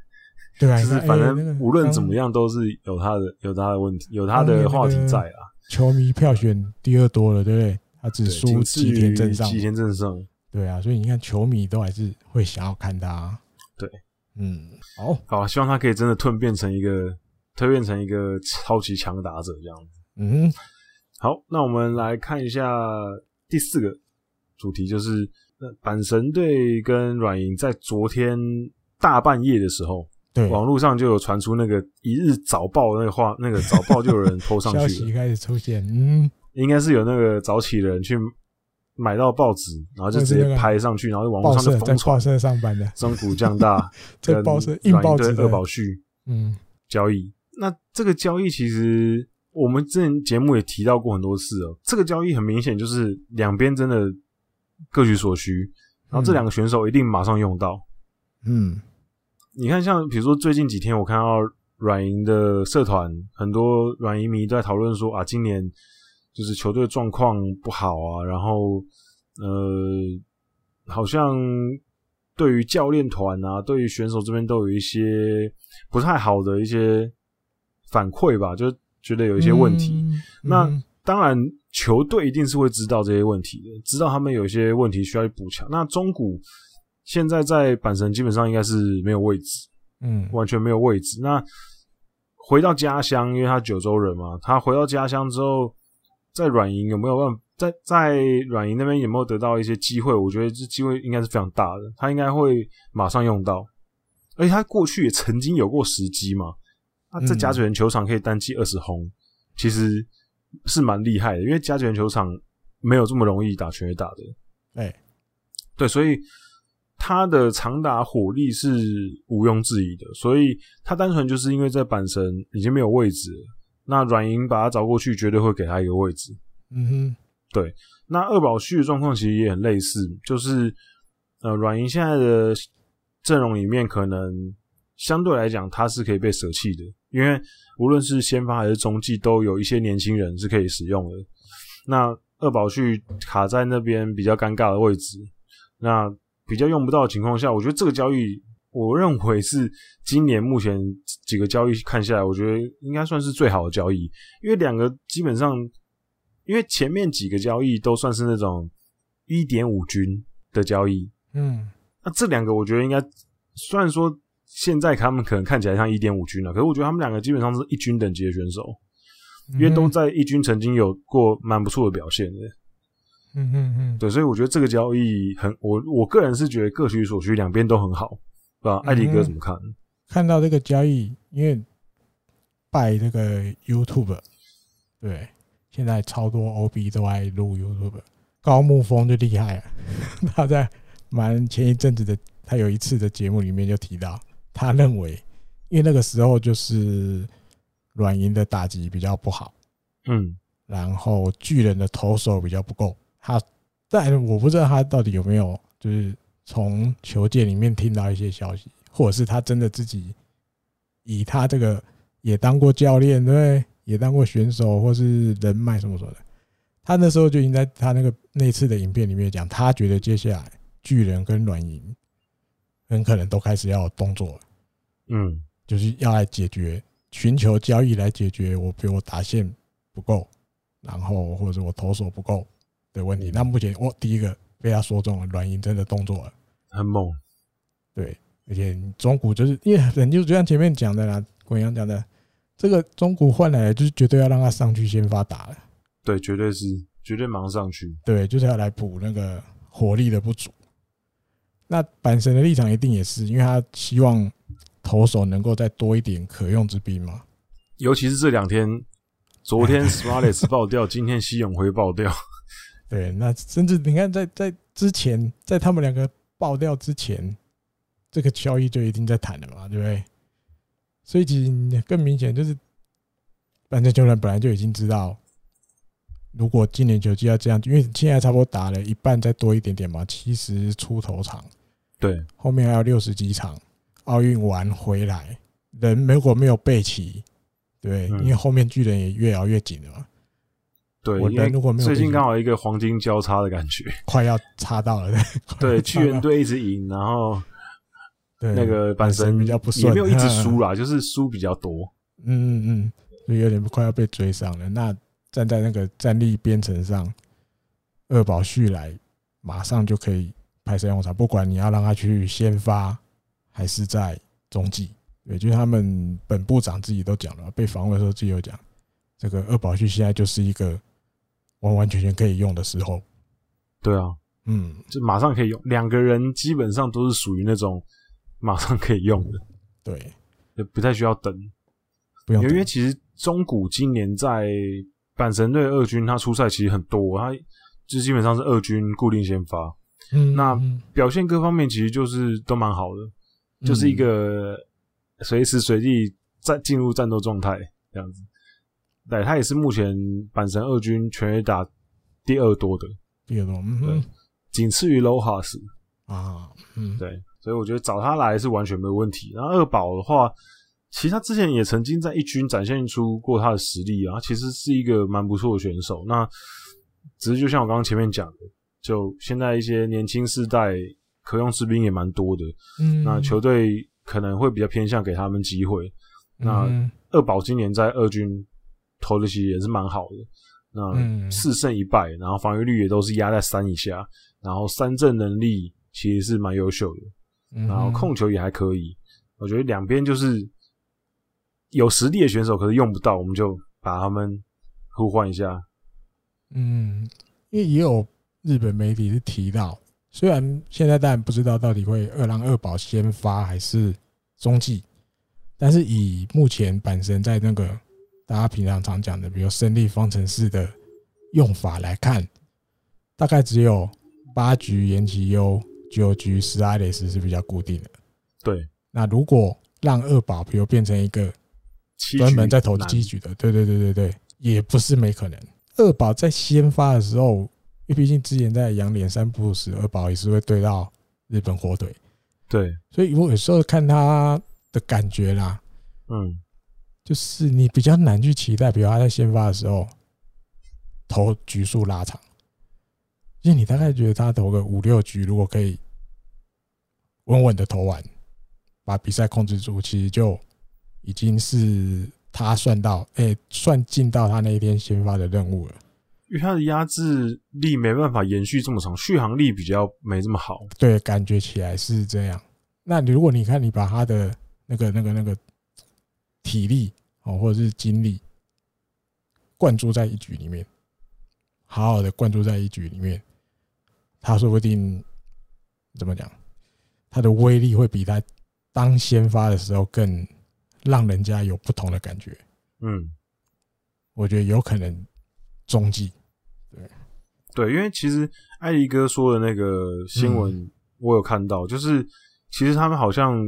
Speaker 2: 对啊，
Speaker 1: 就是反正无论怎么样，都是有他的有他的问题，有他的话题在啊。
Speaker 2: 球迷票选第二多了，对不对？他只输吉田正尚，
Speaker 1: 吉田正上。
Speaker 2: 对啊，所以你看，球迷都还是会想要看他。
Speaker 1: 对，
Speaker 2: 嗯，好，
Speaker 1: 好，希望他可以真的蜕变成一个，蜕变成一个超级强打者这样子。
Speaker 2: 嗯。
Speaker 1: 好，那我们来看一下第四个主题，就是阪神队跟软银在昨天大半夜的时候，
Speaker 2: 对，
Speaker 1: 网络上就有传出那个一日早报那个话，那个早报就有人 po 上去了，
Speaker 2: 消息开始出现，嗯，
Speaker 1: 应该是有那个早起的人去买到报纸，然后就直接拍上去，然后网络上就疯传，在
Speaker 2: 报社上班的。
Speaker 1: 中谷降大
Speaker 2: 这报社硬报纸
Speaker 1: 二宝旭，
Speaker 2: 嗯，
Speaker 1: 交易，那这个交易其实。我们之前节目也提到过很多次哦，这个交易很明显就是两边真的各取所需，然后这两个选手一定马上用到。
Speaker 2: 嗯，
Speaker 1: 你看，像比如说最近几天，我看到软银的社团，很多软银迷都在讨论说啊，今年就是球队状况不好啊，然后呃，好像对于教练团啊，对于选手这边都有一些不太好的一些反馈吧，就。觉得有一些问题，
Speaker 2: 嗯、
Speaker 1: 那当然球队一定是会知道这些问题的，知道他们有一些问题需要去补强。那中古现在在阪神基本上应该是没有位置，
Speaker 2: 嗯，
Speaker 1: 完全没有位置。那回到家乡，因为他九州人嘛，他回到家乡之后，在软银有没有办法在在软银那边有没有得到一些机会？我觉得这机会应该是非常大的，他应该会马上用到。而且他过去也曾经有过时机嘛，他在甲子园球场可以单季二十轰，其实是蛮厉害的，因为甲子园球场没有这么容易打全垒打的。
Speaker 2: 哎，
Speaker 1: 对，所以。他的长打火力是毋庸置疑的，所以他单纯就是因为在板神已经没有位置了，那软银把他找过去，绝对会给他一个位置。
Speaker 2: 嗯哼，
Speaker 1: 对。那二宝旭的状况其实也很类似，就是呃，软银现在的阵容里面，可能相对来讲他是可以被舍弃的，因为无论是先发还是中继，都有一些年轻人是可以使用的。那二宝去卡在那边比较尴尬的位置，那。比较用不到的情况下，我觉得这个交易，我认为是今年目前几个交易看下来，我觉得应该算是最好的交易，因为两个基本上，因为前面几个交易都算是那种一点五军的交易，
Speaker 2: 嗯，
Speaker 1: 那这两个我觉得应该，虽然说现在他们可能看起来像一点五军了，可是我觉得他们两个基本上是一军等级的选手，因为都在一军曾经有过蛮不错的表现的。
Speaker 2: 嗯嗯嗯，
Speaker 1: 对，所以我觉得这个交易很，我我个人是觉得各取所需，两边都很好，对吧？艾迪哥怎么看？
Speaker 2: 看到这个交易，因为拜这个 YouTube，对，现在超多 OB 都爱录 YouTube，高木峰就厉害了，他在蛮前一阵子的，他有一次的节目里面就提到，他认为，因为那个时候就是软银的打击比较不好，
Speaker 1: 嗯，
Speaker 2: 然后巨人的投手比较不够。他，但我不知道他到底有没有，就是从球界里面听到一些消息，或者是他真的自己以他这个也当过教练，对，也当过选手，或是人脉什么什么的。他那时候就已经在他那个那次的影片里面讲，他觉得接下来巨人跟软银很可能都开始要有动作了，
Speaker 1: 嗯，
Speaker 2: 就是要来解决，寻求交易来解决我，比如我打线不够，然后或者我投手不够。的问题，那目前我第一个被他说中了，软银真的动作了，
Speaker 1: 很猛，
Speaker 2: 对，而且中股就是因为人就就像前面讲的啦，滚阳讲的，这个中股换来就是绝对要让他上去先发打了，
Speaker 1: 对，绝对是绝对忙上去，
Speaker 2: 对，就是要来补那个火力的不足。那阪神的立场一定也是，因为他希望投手能够再多一点可用之兵嘛，
Speaker 1: 尤其是这两天，昨天 s m a r l e s 爆掉，今天西永辉爆掉。
Speaker 2: 对，那甚至你看，在在之前，在他们两个爆掉之前，这个交易就已经在谈了嘛，对不对？所以其实更明显就是，反正球员本来就已经知道，如果今年球季要这样，因为现在差不多打了一半，再多一点点嘛，七十出头场，
Speaker 1: 对，后
Speaker 2: 面还有六十几场，奥运完回来，人如果没有备齐，对，因为后面巨人也越熬越紧了嘛。
Speaker 1: 对，因为最近刚好一个黄金交叉的感觉，
Speaker 2: 快要插到了。
Speaker 1: 对，巨人队一直赢，然后那个阪神
Speaker 2: 比较不顺，
Speaker 1: 也没有一直输啦，就是输比较多。
Speaker 2: 嗯嗯嗯，就有点快要被追上了。那站在那个战力编程上，二保旭来马上就可以派上用场，不管你要让他去先发还是在中继。也，就是他们本部长自己都讲了，被访问的时候自己有讲，这个二保旭现在就是一个。完完全全可以用的时候，
Speaker 1: 对啊，
Speaker 2: 嗯，
Speaker 1: 就马上可以用。两个人基本上都是属于那种马上可以用的，
Speaker 2: 对，
Speaker 1: 也不太需要等。
Speaker 2: 不用，
Speaker 1: 因为其实中古今年在阪神队二军，他出赛其实很多，他就基本上是二军固定先发，
Speaker 2: 嗯，
Speaker 1: 那表现各方面其实就是都蛮好的，就是一个随时随地在进入战斗状态这样子。对，他也是目前阪神二军全垒打第二多的，
Speaker 2: 第二多，嗯，
Speaker 1: 仅次于 Lohas
Speaker 2: 啊，嗯，
Speaker 1: 对，所以我觉得找他来是完全没有问题。然后二宝的话，其实他之前也曾经在一军展现出过他的实力啊，其实是一个蛮不错的选手。那只是就像我刚刚前面讲的，就现在一些年轻世代可用士兵也蛮多的，
Speaker 2: 嗯，
Speaker 1: 那球队可能会比较偏向给他们机会。那二宝今年在二军。投的其实也是蛮好的，那四胜一败，然后防御率也都是压在三以下，然后三振能力其实是蛮优秀的，然后控球也还可以。我觉得两边就是有实力的选手，可是用不到，我们就把他们互换一下。
Speaker 2: 嗯，因为也有日本媒体是提到，虽然现在当然不知道到底会二郎二宝先发还是中继，但是以目前阪神在那个大家平常常讲的，比如胜利方程式的用法来看，大概只有八局延崎优、九局斯阿雷斯是比较固定的。
Speaker 1: 对，
Speaker 2: 那如果让二宝比如变成一个专门在投七局的，对对对对对，也不是没可能。二宝在先发的时候，因为毕竟之前在洋联三部时，二宝也是会对到日本火腿。
Speaker 1: 对，
Speaker 2: 所以我有时候看他的感觉啦，
Speaker 1: 嗯，
Speaker 2: 就是你比较难去期待，比如他在先发的时候投局数拉长，因为你大概觉得他投个五六局，如果可以稳稳的投完，把比赛控制住，其实就已经是。他算到，哎、欸，算进到他那一天先发的任务了。
Speaker 1: 因为他的压制力没办法延续这么长，续航力比较没这么好。
Speaker 2: 对，感觉起来是这样。那你如果你看，你把他的那个、那个、那个体力哦，或者是精力灌注在一局里面，好好的灌注在一局里面，他说不定怎么讲，他的威力会比他当先发的时候更。让人家有不同的感觉，
Speaker 1: 嗯，
Speaker 2: 我觉得有可能中继，对。
Speaker 1: 对，因为其实艾迪哥说的那个新闻我有看到，就是其实他们好像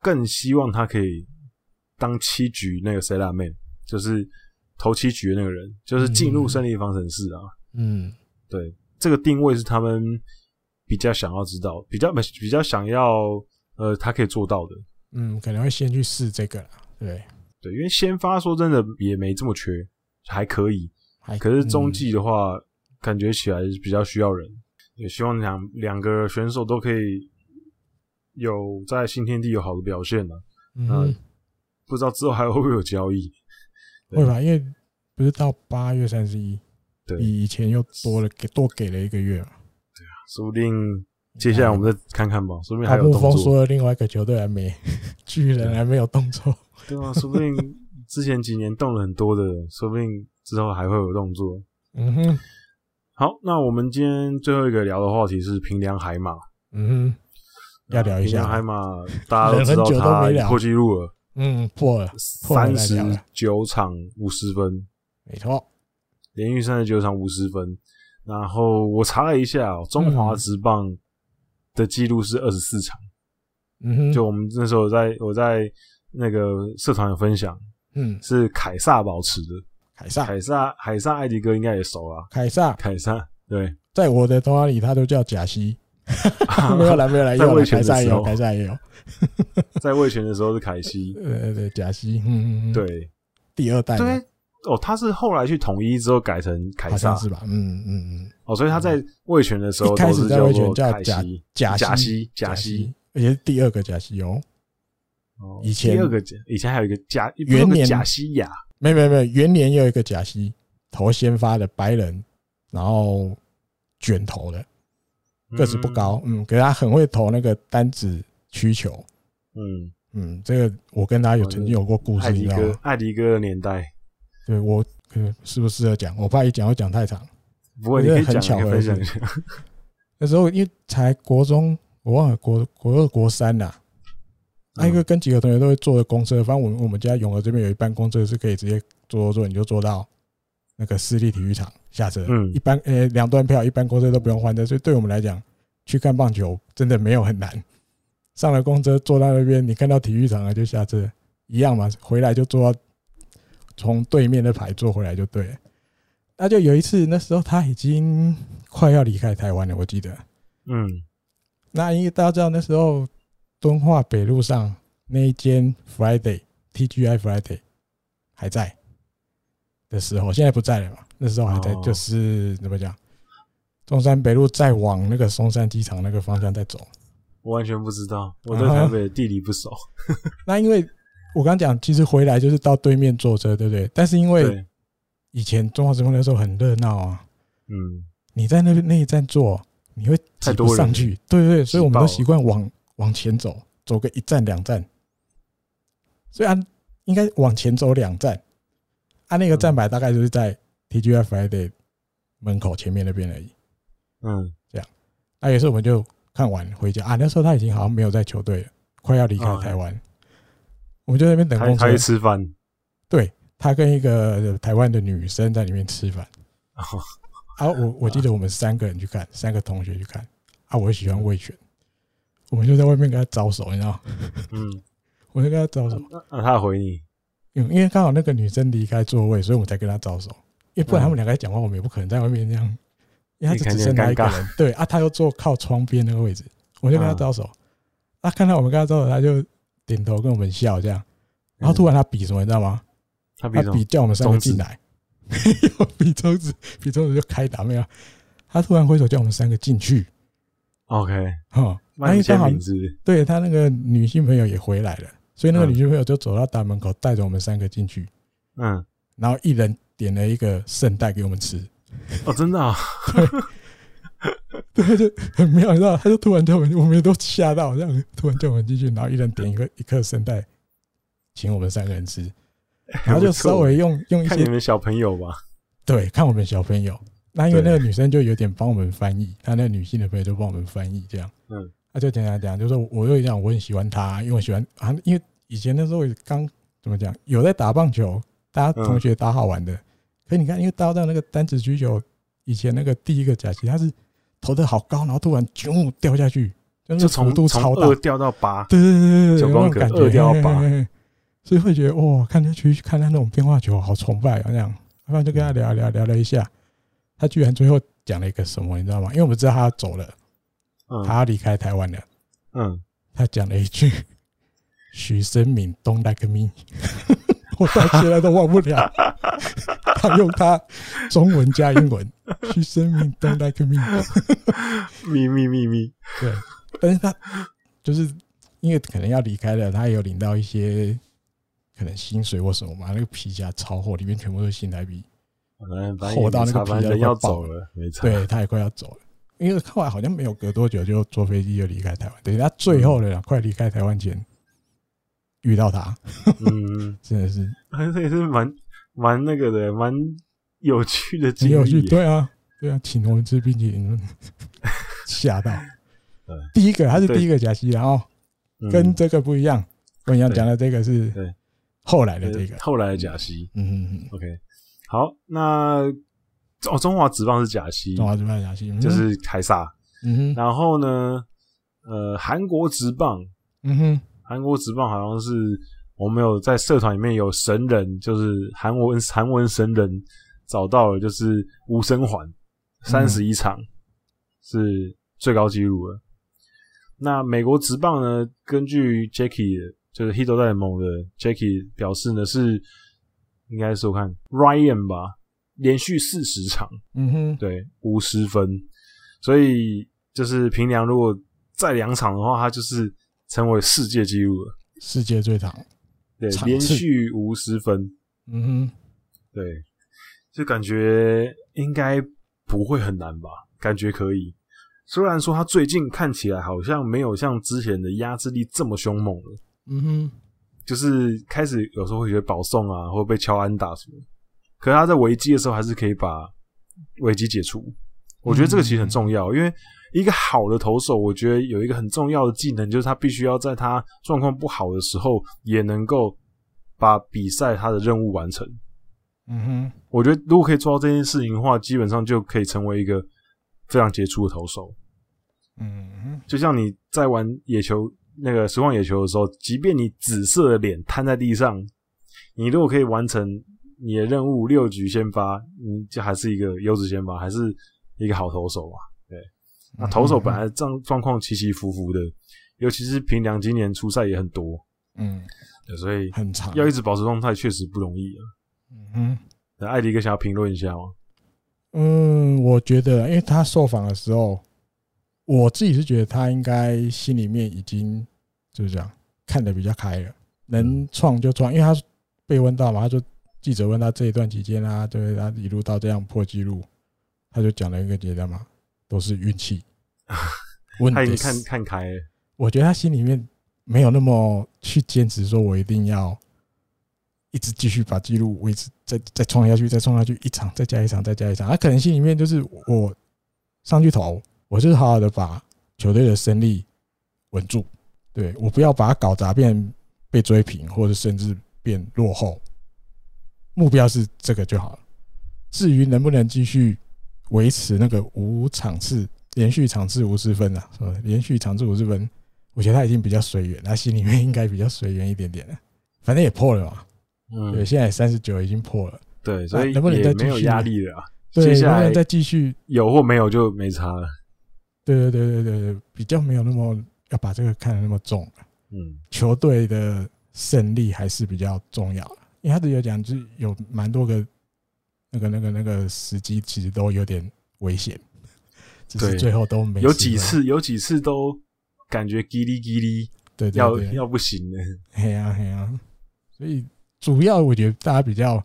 Speaker 1: 更希望他可以当七局那个 setup man，就是投七局的那个人，就是进入胜利方程式啊，
Speaker 2: 嗯，
Speaker 1: 对，这个定位是他们比较想要知道，比较比较想要呃，他可以做到的。
Speaker 2: 嗯，可能会先去试这个啦，对
Speaker 1: 对，因为先发说真的也没这么缺，还可以，还可是中继的话，嗯、感觉起来比较需要人，也希望两两个选手都可以有在新天地有好的表现呢。嗯，不知道之后还会不会有交易？
Speaker 2: 会吧，因为不是到八月三十一，对，比以前又多了给多给了一个月嘛。
Speaker 1: 对啊，说不定。接下来我们再看看吧，说不定还有动作。
Speaker 2: 说了，另外一个球队还没，巨人还没有动作。
Speaker 1: 对啊，说不定之前几年动了很多的，说不定之后还会有动作。
Speaker 2: 嗯哼。
Speaker 1: 好，那我们今天最后一个聊的话题是平良海马。
Speaker 2: 嗯哼。要聊一下。
Speaker 1: 平良海马，大家都知道他破纪录了。
Speaker 2: 嗯，破了
Speaker 1: 三十九场五十分。
Speaker 2: 没错。
Speaker 1: 连续三十九场五十分。然后我查了一下，中华职棒。的记录是二十四场，
Speaker 2: 嗯哼，
Speaker 1: 就我们那时候在我在那个社团有分享，
Speaker 2: 嗯，
Speaker 1: 是凯撒保持的，
Speaker 2: 凯撒，
Speaker 1: 凯撒，凯撒，艾迪哥应该也熟啊，
Speaker 2: 凯撒，
Speaker 1: 凯撒，对，
Speaker 2: 在我的童话里他都叫贾西，没有来，没有来，有凯撒也有，凯撒也有，
Speaker 1: 在味全的时候是凯西，
Speaker 2: 对对，贾西，嗯嗯，
Speaker 1: 对，
Speaker 2: 第二代，
Speaker 1: 对。哦，他是后来去统一之后改成凯撒
Speaker 2: 是吧？嗯嗯嗯。
Speaker 1: 哦，所以他在魏权的时候都是叫做贾西，贾西，贾西，
Speaker 2: 而且是第二个贾西哦。
Speaker 1: 哦，
Speaker 2: 以前
Speaker 1: 第二个以前还有一个贾元年贾西亚，
Speaker 2: 没有没有没有，元年又有一个贾西头先发的白人，然后卷头的，个子不高，嗯，可是他很会投那个单子曲球，
Speaker 1: 嗯
Speaker 2: 嗯，这个我跟他有曾经有过故事，你知道吗？
Speaker 1: 艾迪哥的年代。
Speaker 2: 对我，可是不是适合讲？我怕一讲会讲太长。
Speaker 1: 不会，你可以很巧合的。
Speaker 2: 那时候因为才国中，我忘了国国二国三啦。那一个跟几个同学都会坐的公车，反正我们我们家永和这边有一班公车是可以直接坐坐坐，你就坐到那个私立体育场下车。嗯，一般呃两段票，一般公车都不用换的，所以对我们来讲，去看棒球真的没有很难。上了公车坐到那边，你看到体育场了就下车，一样嘛，回来就坐到。从对面的牌坐回来就对了。那就有一次，那时候他已经快要离开台湾了，我记得。
Speaker 1: 嗯，
Speaker 2: 那因为大家知道那时候敦化北路上那一间 Friday TGI Friday 还在的时候，现在不在了嘛？那时候还在，就是怎么讲？中山北路再往那个松山机场那个方向再走。
Speaker 1: 我完全不知道，我对台北的地理不熟。
Speaker 2: 那因为。我刚讲，其实回来就是到对面坐车，对不对？但是因为以前中华职棒那时候很热闹啊。
Speaker 1: 嗯，
Speaker 2: 你在那边那一站坐，你会挤不上去。对对对，所以我们都习惯往往前走，走个一站两站。虽然应该往前走两站，按那个站牌大概就是在 TGI Friday 门口前面那边而已。
Speaker 1: 嗯，
Speaker 2: 这样。那也是我们就看完回家啊。那时候他已经好像没有在球队了，快要离开台湾。我们就在那边等公车。
Speaker 1: 他去吃饭。
Speaker 2: 对，他跟一个台湾的女生在里面吃饭。啊，我我记得我们三个人去看，三个同学去看。啊，我喜欢魏全，我们就在外面跟他招手，你知道？嗯，我就跟他招手。
Speaker 1: 那他回你？
Speaker 2: 因因为刚好那个女生离开座位，所以我们才跟他招手。因为不然他们两个在讲话，我们也不可能在外面这样。因为他只剩他一个人。对啊，他又坐靠窗边那个位置，我就跟他招手。啊，看到我们跟他招手，他就点头跟我们笑这样。然后突然他比什么，你知道吗？他比叫我们三个进来。没 有比中指，比中指就开打没有？他突然挥手叫我们三个进去。
Speaker 1: OK，
Speaker 2: 哈，那一刚好对他那个女性朋友也回来了，所以那个女性朋友就走到大门口，带着我们三个进去。
Speaker 1: 嗯，
Speaker 2: 然后一人点了一个圣代给我们吃。
Speaker 1: 哦，真的啊？
Speaker 2: 对，对，就很妙，你知道？他就突然叫我们，我们也都吓到，这样突然叫我们进去，然后一人点一个一颗圣代，请我们三个人吃。然后就稍微用用一些
Speaker 1: 看你们小朋友吧，
Speaker 2: 对，看我们小朋友。那因为那个女生就有点帮我们翻译，她那个女性的朋友就帮我们翻译，这样。嗯，她就讲讲讲，就说我又讲我很喜欢她，因为我喜欢啊，因为以前那时候刚怎么讲，有在打棒球，大家同学打好玩的。可你看，因为搭到那个单子曲球，以前那个第一个假期，他是投的好高，然后突然就掉下去，
Speaker 1: 就从度超大，掉到八，
Speaker 2: 对对对对，
Speaker 1: 九宫格二掉到八。
Speaker 2: 所以会觉得哇，看他去看他那种变化球，好崇拜啊！那样，然后就跟他聊聊聊了一下，他居然最后讲了一个什么，你知道吗？因为我们知道他要走了，他要离开台湾了。嗯，他讲了一句“ 许生敏 don't like me”，我到现在都忘不了。他用他中文加英文“去生敏 don't like me”，
Speaker 1: 咪咪咪咪。
Speaker 2: 对，但是他就是因为可能要离开了，他也有领到一些。可能薪水或什么嘛，那个皮夹超厚，里面全部都是新台币，厚到那个皮夹
Speaker 1: 要走了，没错。
Speaker 2: 对，他也快要走了，因为后来好像没有隔多久就坐飞机就离开台湾。等他最后的快离开台湾前遇到他，嗯，真的是，
Speaker 1: 这也是蛮蛮那个的，蛮有趣的经历。
Speaker 2: 有趣，对啊，对啊，请我们吃冰淇淋，吓到。第一个他是第一个假期，然后跟这个不一样。我跟你讲的这个是。后来的这个，
Speaker 1: 后来的假西，
Speaker 2: 嗯嗯嗯
Speaker 1: ，OK，好，那哦，中华职棒是假西，
Speaker 2: 中华职棒假西
Speaker 1: 就是凯撒，
Speaker 2: 嗯哼，
Speaker 1: 然后呢，呃，韩国职棒，
Speaker 2: 嗯哼，
Speaker 1: 韩国职棒好像是我们有在社团里面有神人，就是韩文韩文神人找到了，就是吴生环三十一场是最高纪录了。那美国职棒呢，根据 Jackie。就是 Hito 大联盟的 Jackie 表示呢，是应该是我看 Ryan 吧，连续四十场，
Speaker 2: 嗯哼，
Speaker 1: 对，五十分，所以就是平良如果再两场的话，他就是成为世界纪录了，
Speaker 2: 世界最长，
Speaker 1: 对，连续五十分，
Speaker 2: 嗯哼，
Speaker 1: 对，就感觉应该不会很难吧，感觉可以，虽然说他最近看起来好像没有像之前的压制力这么凶猛了。
Speaker 2: 嗯哼，
Speaker 1: 就是开始有时候会觉得保送啊，或者被敲安打什么，可是他在危机的时候还是可以把危机解除。我觉得这个其实很重要，因为一个好的投手，我觉得有一个很重要的技能，就是他必须要在他状况不好的时候，也能够把比赛他的任务完成。
Speaker 2: 嗯哼，
Speaker 1: 我觉得如果可以做到这件事情的话，基本上就可以成为一个非常杰出的投手。
Speaker 2: 嗯哼，
Speaker 1: 就像你在玩野球。那个实况野球的时候，即便你紫色的脸瘫在地上，你如果可以完成你的任务，六局先发，你就还是一个优质先发，还是一个好投手嘛？对，那投手本来状状况起起伏伏的，尤其是平良今年初赛也很多，
Speaker 2: 嗯，
Speaker 1: 对，所以
Speaker 2: 很长，
Speaker 1: 要一直保持状态确实不容易啊。
Speaker 2: 嗯哼，
Speaker 1: 那艾迪哥想要评论一下吗？
Speaker 2: 嗯，我觉得，因为他受访的时候。我自己是觉得他应该心里面已经就是这样看得比较开了，能创就创，因为他被问到嘛，他就记者问他这一段期间啊，对他一路到这样破纪录，他就讲了一个结论嘛，都是运气。
Speaker 1: 他已经看看开了，
Speaker 2: 我觉得他心里面没有那么去坚持，说我一定要一直继续把记录维持，再再创下去，再创下去，一场再加一场，再加一场。他可能心里面就是我上去投，我就是好好的把球队的胜利稳住，对，我不要把它搞砸，变被追平，或者甚至变落后。目标是这个就好了。至于能不能继续维持那个五场次连续场次五十分啊，是吧？连续场次五十分，我觉得他已经比较随缘，他心里面应该比较随缘一点点了。反正也破了嘛，嗯，对，现在三十九已经破了，
Speaker 1: 对，所以能不能再没有压力了？
Speaker 2: 接下来能不能再继续
Speaker 1: 有或没有就没差了。
Speaker 2: 对对对对对对，比较没有那么要把这个看得那么重。嗯，球队的胜利还是比较重要的。因为他只有讲，就是有蛮多个那个、那个、那个时机，其实都有点危险，只是最后都没
Speaker 1: 有几次，有几次都感觉叽哩叽哩，对，要要不行了，
Speaker 2: 嘿呀嘿呀，所以主要我觉得大家比较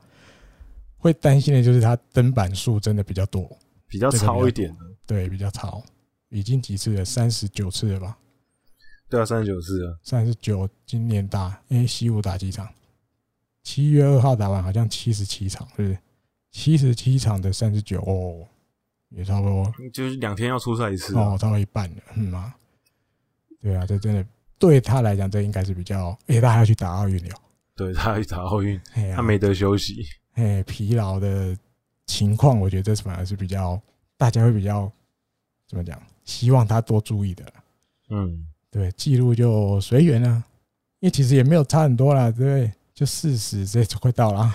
Speaker 2: 会担心的就是他登板数真的比较多，
Speaker 1: 比较超一点，
Speaker 2: 对，比较超，已经几次了，三十九次了吧？
Speaker 1: 对啊，三十九次了，
Speaker 2: 三十九，今年打，因为西武打几场？七月二号打完好像七十七场，是不是？七十七场的三十九哦，也差不多，
Speaker 1: 就是两天要出赛一次
Speaker 2: 哦，差不多一半了，嗯吗？对啊，这真的对他来讲，这应该是比较，而且他还要去打奥运了，
Speaker 1: 对他要去打奥运，他没得休息，
Speaker 2: 哎，疲劳的情况，我觉得这反而是比较大家会比较怎么讲？希望他多注意的，嗯，对，记录就随缘了，因为其实也没有差很多啦，对不对？就四十，这就快到了，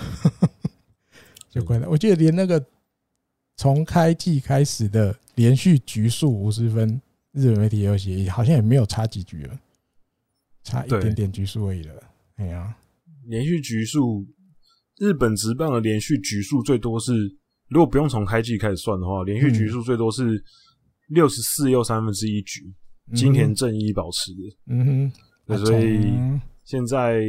Speaker 2: 就快到。我记得连那个从开季开始的连续局数五十分，日本媒体也有写，好像也没有差几局了，差一点点局数而已了。哎呀，
Speaker 1: 连续局数，日本职棒的连续局数最多是，如果不用从开季开始算的话，连续局数最多是六十四又三分之一局，金田正一保持的。嗯哼，所以现在。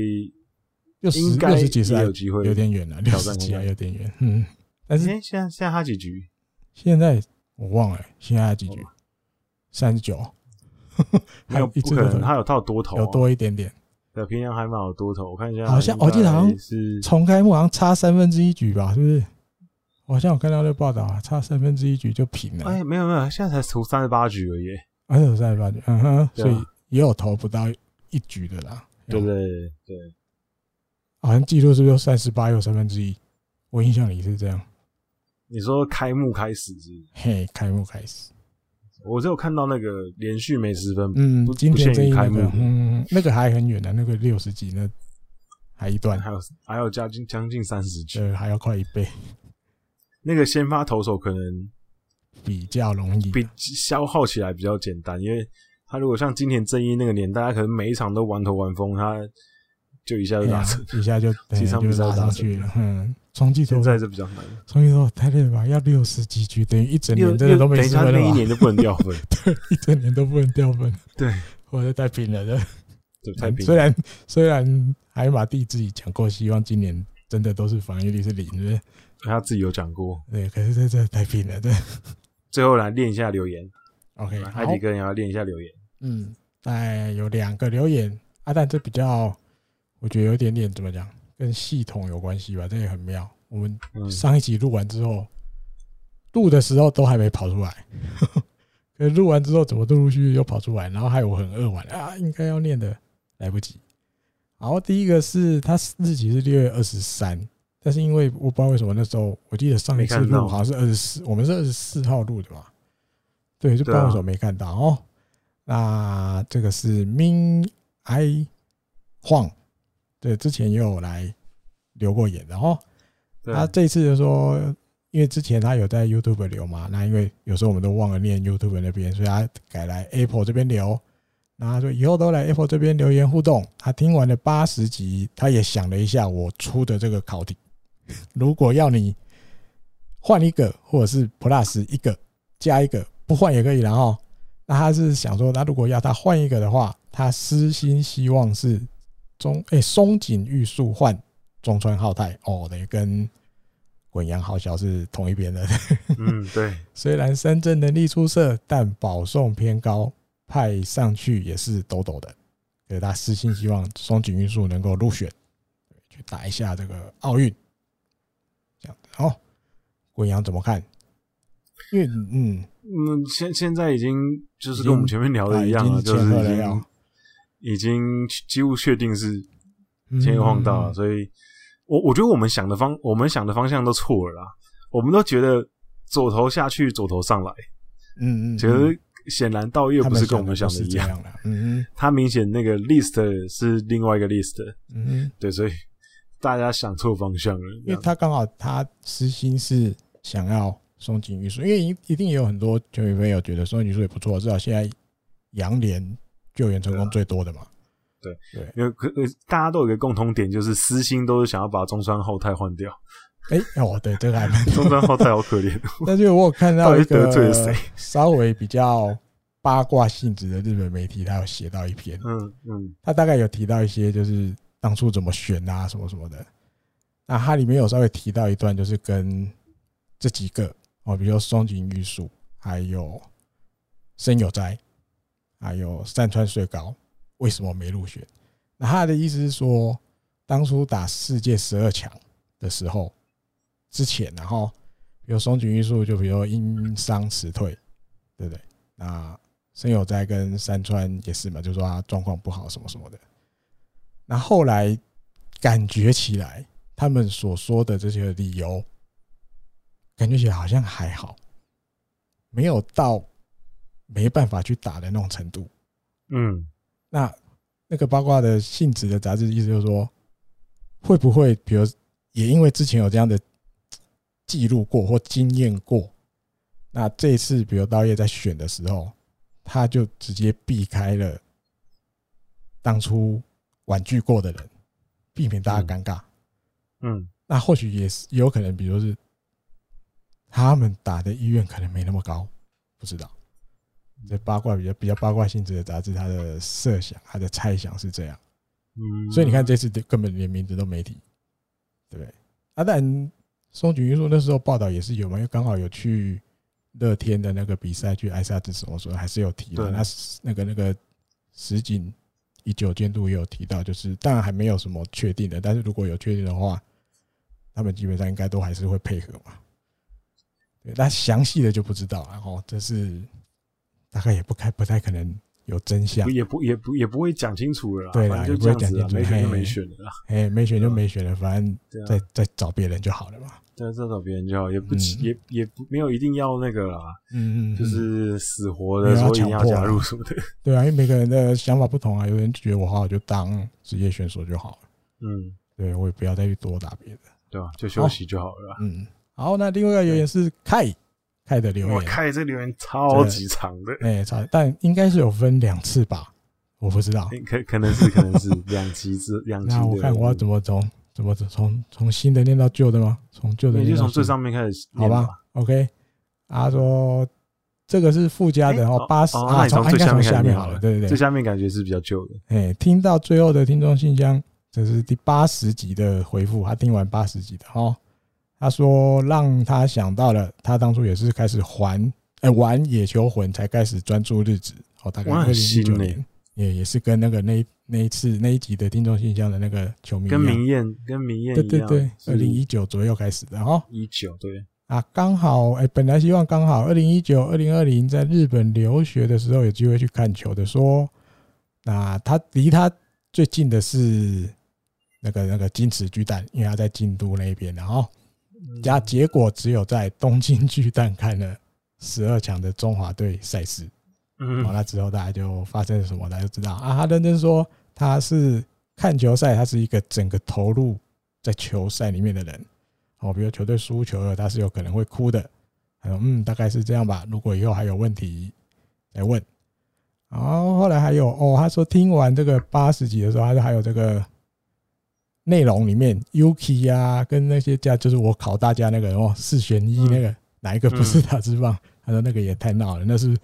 Speaker 2: 六十六十几岁有机会，有点远了。六十几还有点远，嗯。但是
Speaker 1: 现在现在他几局？
Speaker 2: 现在我忘了，现在他几局？三十九。
Speaker 1: 还有不可能，他有套多头，
Speaker 2: 有多一点点。
Speaker 1: 对，平阳还蛮有多头。我看一下，
Speaker 2: 好像我记得好像是从开幕好像差三分之一局吧？是不是？好像我看到那个报道啊，差三分之一局就平了。
Speaker 1: 哎，没有没有，现在才投三十八局而已。
Speaker 2: 还有三十八局，嗯哼，所以也有投不到一局的啦。
Speaker 1: 对不对？对。
Speaker 2: 好像记录是不是三十八又三分之一？我印象里是这样。
Speaker 1: 你说开幕开始是，是？
Speaker 2: 嘿，开幕开始，
Speaker 1: 我只有看到那个连续没十分，
Speaker 2: 嗯，今天这一开幕，嗯，那个还很远的，那个六十几，那还一段，
Speaker 1: 还有还有将近将近三十局，
Speaker 2: 对，还要快一倍。
Speaker 1: 那个先发投手可能
Speaker 2: 比较容易，
Speaker 1: 比消耗起来比较简单，因为他如果像今天正一那个年代，他可能每一场都玩投玩疯，他。就一下就打成，
Speaker 2: 一下就 几场就打上去了。嗯，冲击头
Speaker 1: 现在是比较难。
Speaker 2: 冲击头太累了吧？要六十几局，等于一整年真的都没机会了。
Speaker 1: 等一年都不能掉分，
Speaker 2: 对，一整年都不能掉分。
Speaker 1: 对，
Speaker 2: 我的太拼了的。太拼。虽然虽然海马蒂自己讲过，希望今年真的都是防御力是零，对不对？
Speaker 1: 他自己有讲过。
Speaker 2: 对，可是这这太拼了，对。
Speaker 1: 最后来练一下留言。
Speaker 2: OK，
Speaker 1: 海迪哥也要练一下留言。
Speaker 2: 嗯，哎，有两个留言啊，蛋这比较。我觉得有点点怎么讲，跟系统有关系吧，这也很妙。我们上一集录完之后，录的时候都还没跑出来，可是录完之后怎么陆陆续续又跑出来，然后害我很扼腕啊！应该要念的来不及。然后第一个是他日期是六月二十三，但是因为我不知道为什么那时候，我记得上一次录好像是二十四，我们是二十四号录的吧？对，就不知道为什么没看到哦。那这个是 Min I Huang。对，之前也有来留过言，然后他这次就说，因为之前他有在 YouTube 留嘛，那因为有时候我们都忘了念 YouTube 那边，所以他改来 Apple 这边留。然后他说以后都来 Apple 这边留言互动。他听完了八十集，他也想了一下我出的这个考题，如果要你换一个，或者是 Plus 一个加一个，不换也可以。然后那他是想说，那如果要他换一个的话，他私心希望是。中诶，松井玉树换中川浩太哦，等于跟滚阳好小是同一边的。
Speaker 1: 嗯，对。
Speaker 2: 虽然深圳能力出色，但保送偏高，派上去也是抖抖的。给他私信希望松井玉树能够入选，去打一下这个奥运。这样子哦，滚阳怎么看？因为嗯
Speaker 1: 嗯，现现在已经就是跟我们前面聊的一样了，就是已经已经几乎确定是签个晃道了，所以我我觉得我们想的方我们想的方向都错了啦，我们都觉得左头下去，左头上来，
Speaker 2: 嗯嗯，
Speaker 1: 其实显然道又不是跟我们想的一样，嗯嗯，他明显那个 list 是另外一个 list，嗯嗯，对，所以大家想错方向了，
Speaker 2: 因为他刚好他私心是想要。松井裕树，因为一一定也有很多球迷朋友觉得松井裕树也不错，至少现在洋联救援成功最多的嘛。
Speaker 1: 对对，因为可大家都有一个共同点，就是私心都是想要把中川后太换掉。
Speaker 2: 哎、欸、哦，对，这个还蛮
Speaker 1: 中川后太好可怜。
Speaker 2: 但是我有看到一个稍微比较八卦性质的日本媒体，他有写到一篇，嗯嗯，他大概有提到一些就是当初怎么选啊什么什么的。那它里面有稍微提到一段，就是跟这几个。哦，比如说松井玉树，还有森友哉，还有山川最高，为什么没入选？那他的意思是说，当初打世界十二强的时候，之前，然后比如松井裕树，就比如因伤辞退，对不对？那森友哉跟山川也是嘛，就说他状况不好什么什么的。那后来感觉起来，他们所说的这些理由。感觉起来好像还好，没有到没办法去打的那种程度。嗯，那那个八卦的性质的杂志意思就是说，会不会比如也因为之前有这样的记录过或经验过，那这次比如道叶在选的时候，他就直接避开了当初婉拒过的人，避免大家尴尬。嗯，那或许也是也有可能，比如是。他们打的意愿可能没那么高，不知道。这八卦比较比较八卦性质的杂志，他的设想、他的猜想是这样。嗯，所以你看这次根本连名字都没提，对不对？啊，但松井裕树那时候报道也是有嘛，因为刚好有去乐天的那个比赛，去艾萨之时，我说还是有提的。那那个那个石井一久监督也有提到，就是当然还没有什么确定的，但是如果有确定的话，他们基本上应该都还是会配合嘛。对，但详细的就不知道了哦。这是大概也不开，不太可能有真相，
Speaker 1: 也不也不也不会讲清楚了啦。
Speaker 2: 对啦，也不会讲清楚，
Speaker 1: 没选就没选了啦。
Speaker 2: 哎，没选就没选了，反正再再找别人就好了嘛。
Speaker 1: 对，再找别人就好，也不也也不没有一定要那个啦。嗯嗯，就是死活的说一定要加入什么的。
Speaker 2: 对啊，因为每个人的想法不同啊。有人觉得我好好就当职业选手就好了。嗯，对，我也不要再去多打别的，
Speaker 1: 对吧？就休息就好了。嗯。
Speaker 2: 好，那另外一个留言是凯凯的留言，
Speaker 1: 凯这留言超级长的，
Speaker 2: 哎，长，但应该是有分两次吧，我不知道，
Speaker 1: 可可能是可能是 两集之两集。
Speaker 2: 那我看我要怎么从怎么从从新的念到旧的吗？从旧的你，
Speaker 1: 就从最上面开始，
Speaker 2: 好吧？OK，他说这个是附加的，然后八十啊，从最下面好了，对对对，
Speaker 1: 最下面感觉是比较旧的。
Speaker 2: 哎，听到最后的听众信箱，这是第八十集的回复，他听完八十集的哦。他说：“让他想到了，他当初也是开始还，哎，玩野球魂才开始专注日子。哦，大概二零一九年，也也是跟那个那那一次那一集的听众信箱的那个球迷，
Speaker 1: 跟明艳跟明谚
Speaker 2: 对对对，二零一九左右开始的哈，
Speaker 1: 一九对
Speaker 2: 啊，刚好哎，本来希望刚好二零一九二零二零在日本留学的时候有机会去看球的，说那他离他最近的是那个那个金池巨蛋，因为他在京都那边，然后。”加结果只有在东京 巨蛋看了十二强的中华队赛事，嗯，完了之后大家就发生了什么，大家就知道啊。他认真说他是看球赛，他是一个整个投入在球赛里面的人。哦，比如球队输球了，他是有可能会哭的。他说嗯，大概是这样吧。如果以后还有问题来问。然后后来还有哦，他说听完这个八十集的时候，他说还有这个。内容里面，Yuki 呀，跟那些家，就是我考大家那个哦，四选一那个，哪一个不是打字棒？他说那个也太闹了，那是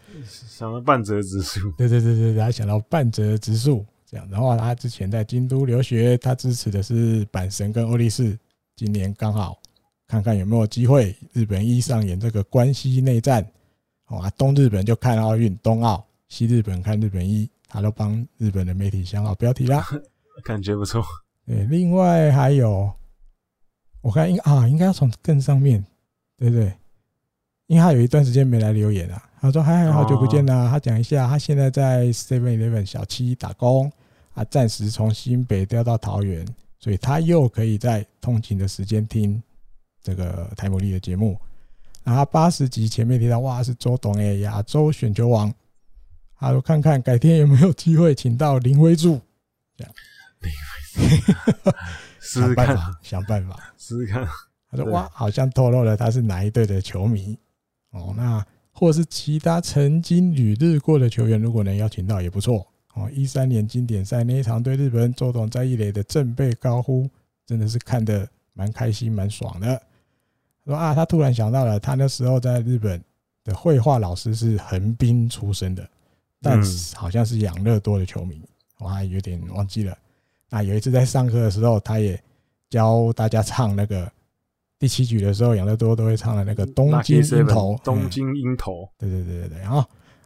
Speaker 1: 想到半泽直树，
Speaker 2: 对对对对，他想到半泽直树，这样然后，他之前在京都留学，他支持的是阪神跟欧力士。今年刚好看看有没有机会，日本一上演这个关西内战。哦啊，东日本就看奥运，冬奥；西日本看日本一，他都帮日本的媒体想好标题啦，
Speaker 1: 感觉不错。
Speaker 2: 对，另外还有，我看应啊，应该要从更上面，对不对？因为他有一段时间没来留言啊，他说：“嗨嗨，好久不见啦！”他讲一下，他现在在 Seven Eleven 小七打工，啊，暂时从新北调到桃园，所以他又可以在通勤的时间听这个台姆利的节目。然后八十集前面提到，哇，是周董哎，亚洲选球王。他说：“看看改天有没有机会请到林威助，这样。”林威助，想办法，想办法，
Speaker 1: 试试看。
Speaker 2: 他说：“哇，好像透露了他是哪一队的球迷。”哦，那或是其他曾经旅日过的球员，如果能邀请到也不错哦。一三年经典赛那一场对日本，周董在一垒的振臂高呼，真的是看得蛮开心、蛮爽的。说啊，他突然想到了，他那时候在日本的绘画老师是横滨出身的，但是好像是养乐多的球迷，我还有点忘记了。那有一次在上课的时候，他也教大家唱那个。第七局的时候，养乐多都会唱的那个《东京鹰头》。
Speaker 1: 东京鹰头，
Speaker 2: 对对对对对。然后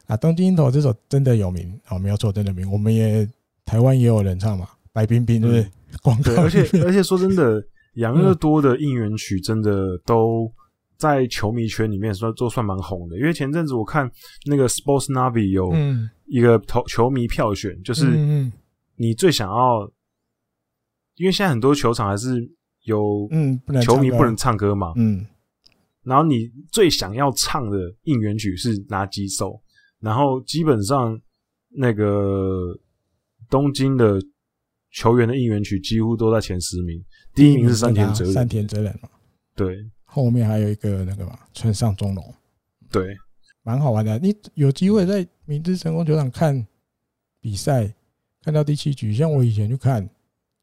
Speaker 2: 啊，《东京鹰头》这首真的有名哦，没有错，真的有名。我们也台湾也有人唱嘛，白冰冰对不对？广告。
Speaker 1: 而且而且说真的，养乐多的应援曲真的都在球迷圈里面算都算蛮红的。因为前阵子我看那个 Sports Navi 有一个投球迷票选，就是你最想要，因为现在很多球场还是。有嗯，球迷不能唱歌嘛？嗯，然后你最想要唱的应援曲是哪几首？然后基本上那个东京的球员的应援曲几乎都在前十名，第一名是山田哲人，
Speaker 2: 山田哲人嘛。
Speaker 1: 对，
Speaker 2: 后面还有一个那个嘛，村上宗隆。
Speaker 1: 对，
Speaker 2: 蛮好玩的。你有机会在明治神宫球场看比赛，看到第七局，像我以前去看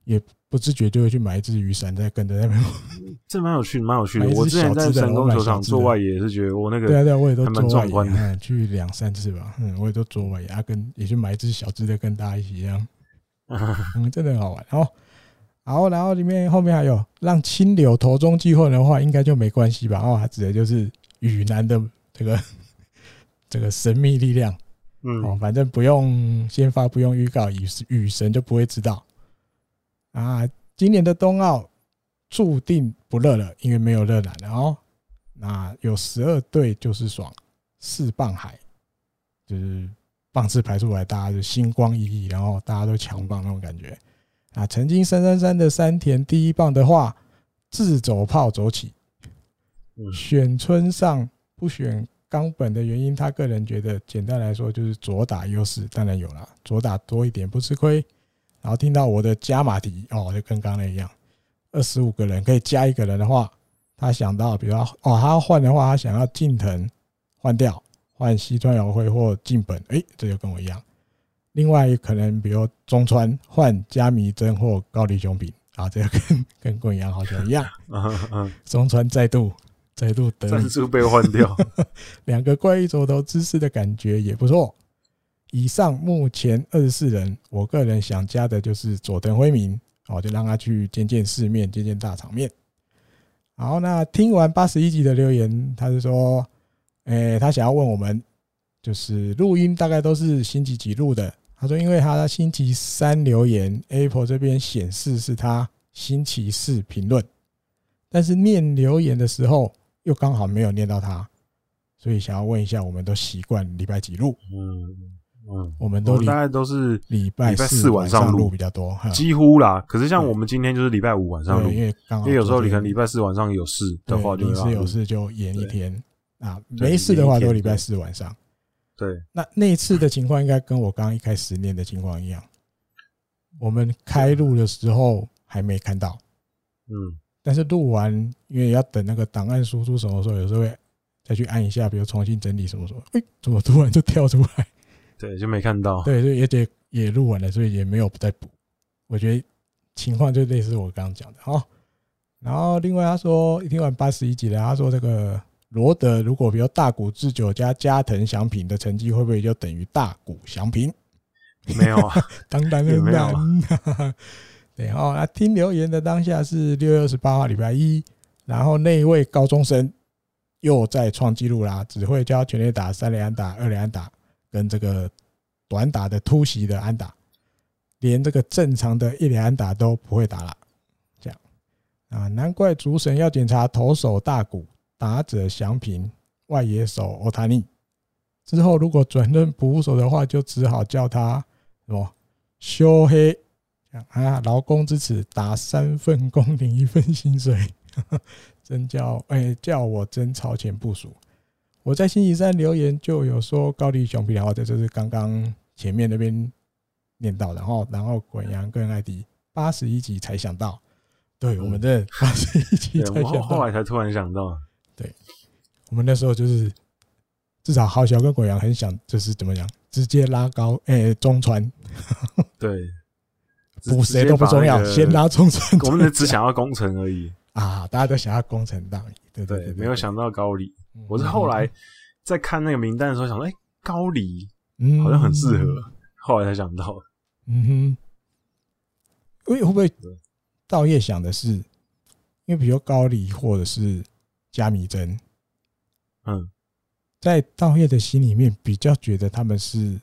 Speaker 2: 也。不自觉就会去买一支雨伞，在跟着那边。
Speaker 1: 这蛮有趣，蛮有趣的。我之前在成功球场做外野，也是觉得我那个
Speaker 2: 对啊对啊，我也都做外野，嗯，去两三次吧。嗯，我也都做外野，啊，跟也去买一支小只的，跟大家一起这样。嗯，真的很好玩。然后，然后，然后里面后面还有让清流投中继后的话，应该就没关系吧？哦，他指的就是雨男的这个 这个神秘力量。嗯，哦，反正不用先发，不用预告，雨雨神就不会知道。啊，今年的冬奥注定不热了，因为没有热男了哦。那有十二队就是爽，四棒海，就是棒次排出来，大家就星光熠熠，然后大家都强棒那种感觉。啊，曾经三三三的山田第一棒的话，自走炮走起。选村上不选冈本的原因，他个人觉得，简单来说就是左打优势，当然有了，左打多一点不吃亏。然后听到我的加码题哦，就跟刚刚那一样，二十五个人可以加一个人的话，他想到，比如说哦，他要换的话，他想要近藤换掉，换西川遥辉或近本，哎，这就跟我一样。另外可能比如中川换加弥真或高梨雄平啊，这个 跟跟滚阳好像一样。中川再度再度得
Speaker 1: 再度被换掉，
Speaker 2: 两个怪异左投姿势的感觉也不错。以上目前二十四人，我个人想加的就是佐藤辉明，哦，就让他去见见世面，见见大场面。好，那听完八十一集的留言，他是说，诶，他想要问我们，就是录音大概都是星期几录的？他说，因为他星期三留言，Apple 这边显示是他星期四评论，但是念留言的时候又刚好没有念到他，所以想要问一下，我们都习惯礼拜几录？嗯。嗯，我们都大概都是礼拜四晚上录比较多，
Speaker 1: 几乎啦。可是像我们今天就是礼拜五晚上录，因为因为有时候你可能礼拜四晚上有事的话，就临时
Speaker 2: 有事就延一天啊。没事的话都礼拜四晚上。
Speaker 1: 对，
Speaker 2: 那那次的情况应该跟我刚刚一开始念的情况一样。我们开录的时候还没看到，嗯，但是录完因为要等那个档案输出什么时候，有时候会再去按一下，比如重新整理什么什么，哎，怎么突然就跳出来？
Speaker 1: 对，就没看到。
Speaker 2: 对，所以也得也录完了，所以也没有再补。我觉得情况就类似我刚刚讲的哈。然后另外他说，一听完八十一集了，他说这个罗德如果比如大谷智久加加藤祥平的成绩会不会就等于大谷祥平？
Speaker 1: 没有啊，
Speaker 2: 当然了，没有啊。对哦，那听留言的当下是六月二十八号礼拜一，然后那一位高中生又在创纪录啦，只会教全垒打、三垒安打、二垒安打，跟这个短打的突袭的安打，连这个正常的一连安打都不会打了。这样啊，难怪主审要检查投手大谷、打者祥平、外野手欧塔尼。之后如果转任捕手的话，就只好叫他什么修黑。啊！劳工之耻，打三份工领一份薪水，真叫哎、叫我真超前部署。我在星期三留言就有说高丽熊皮的话，这就是刚刚前面那边念到的，然后然后滚阳跟艾迪八十一集才想到，对，我们这八十一集才想到，
Speaker 1: 后来才突然想到，
Speaker 2: 对，我们那时候就是至少豪小跟滚阳很想就是怎么讲，直接拉高哎、欸、中川，
Speaker 1: 对。
Speaker 2: 补谁都不重要，先拉中程。
Speaker 1: 我们只想要攻城而已
Speaker 2: 啊！大家都想要攻城大义，对对对，
Speaker 1: 没有想到高梨。我是后来在看那个名单的时候想说，哎，高梨好像很适合，后来才想到。
Speaker 2: 嗯哼，因为会不会道叶想的是，因为比如高梨或者是加米真，嗯，在道叶的心里面比较觉得他们是。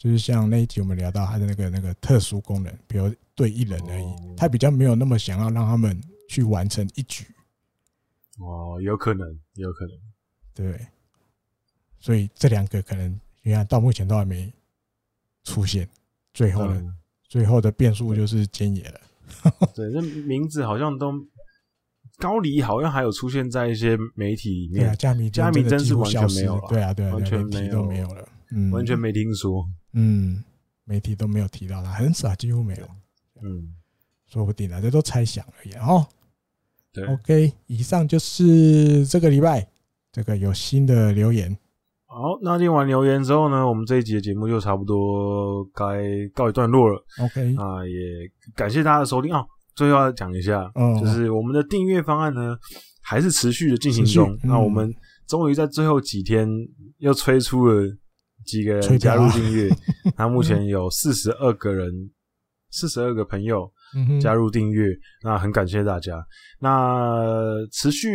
Speaker 2: 就是像那一集我们聊到他的那个那个特殊功能，比如对一人而已，他比较没有那么想要让他们去完成一局。
Speaker 1: 哦，有可能，有可能，
Speaker 2: 对。所以这两个可能，你看到目前都还没出现，最后的最后的变数就是菅野了。
Speaker 1: 对，这名字好像都高梨好像还有出现在一些媒体里面，
Speaker 2: 加米加米真是完全没有了，对啊，对啊，完全没都没有了，嗯，
Speaker 1: 完全没听说。
Speaker 2: 嗯，媒体都没有提到他，很少，几乎没有。嗯，说不定啊，这都猜想而已哦。对，OK，以上就是这个礼拜这个有新的留言。
Speaker 1: 好，那念完留言之后呢，我们这一集的节目就差不多该告一段落了。
Speaker 2: OK，
Speaker 1: 啊，也感谢大家的收听啊。最后要讲一下，就是我们的订阅方案呢，还是持续的进行中。那我们终于在最后几天又催出了。几个人加入订阅，那目前有四十二个人，四十二个朋友加入订阅，那很感谢大家。那持续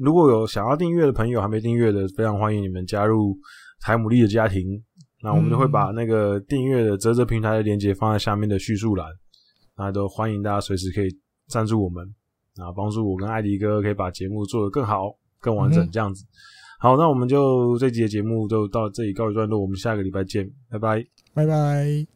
Speaker 1: 如果有想要订阅的朋友还没订阅的，非常欢迎你们加入台姆利的家庭。那我们就会把那个订阅的啧啧平台的链接放在下面的叙述栏，那都欢迎大家随时可以赞助我们，啊，帮助我跟艾迪哥可以把节目做得更好、更完整这样子。好，那我们就这集的节目就到这里告一段落，我们下个礼拜见，拜拜，
Speaker 2: 拜拜。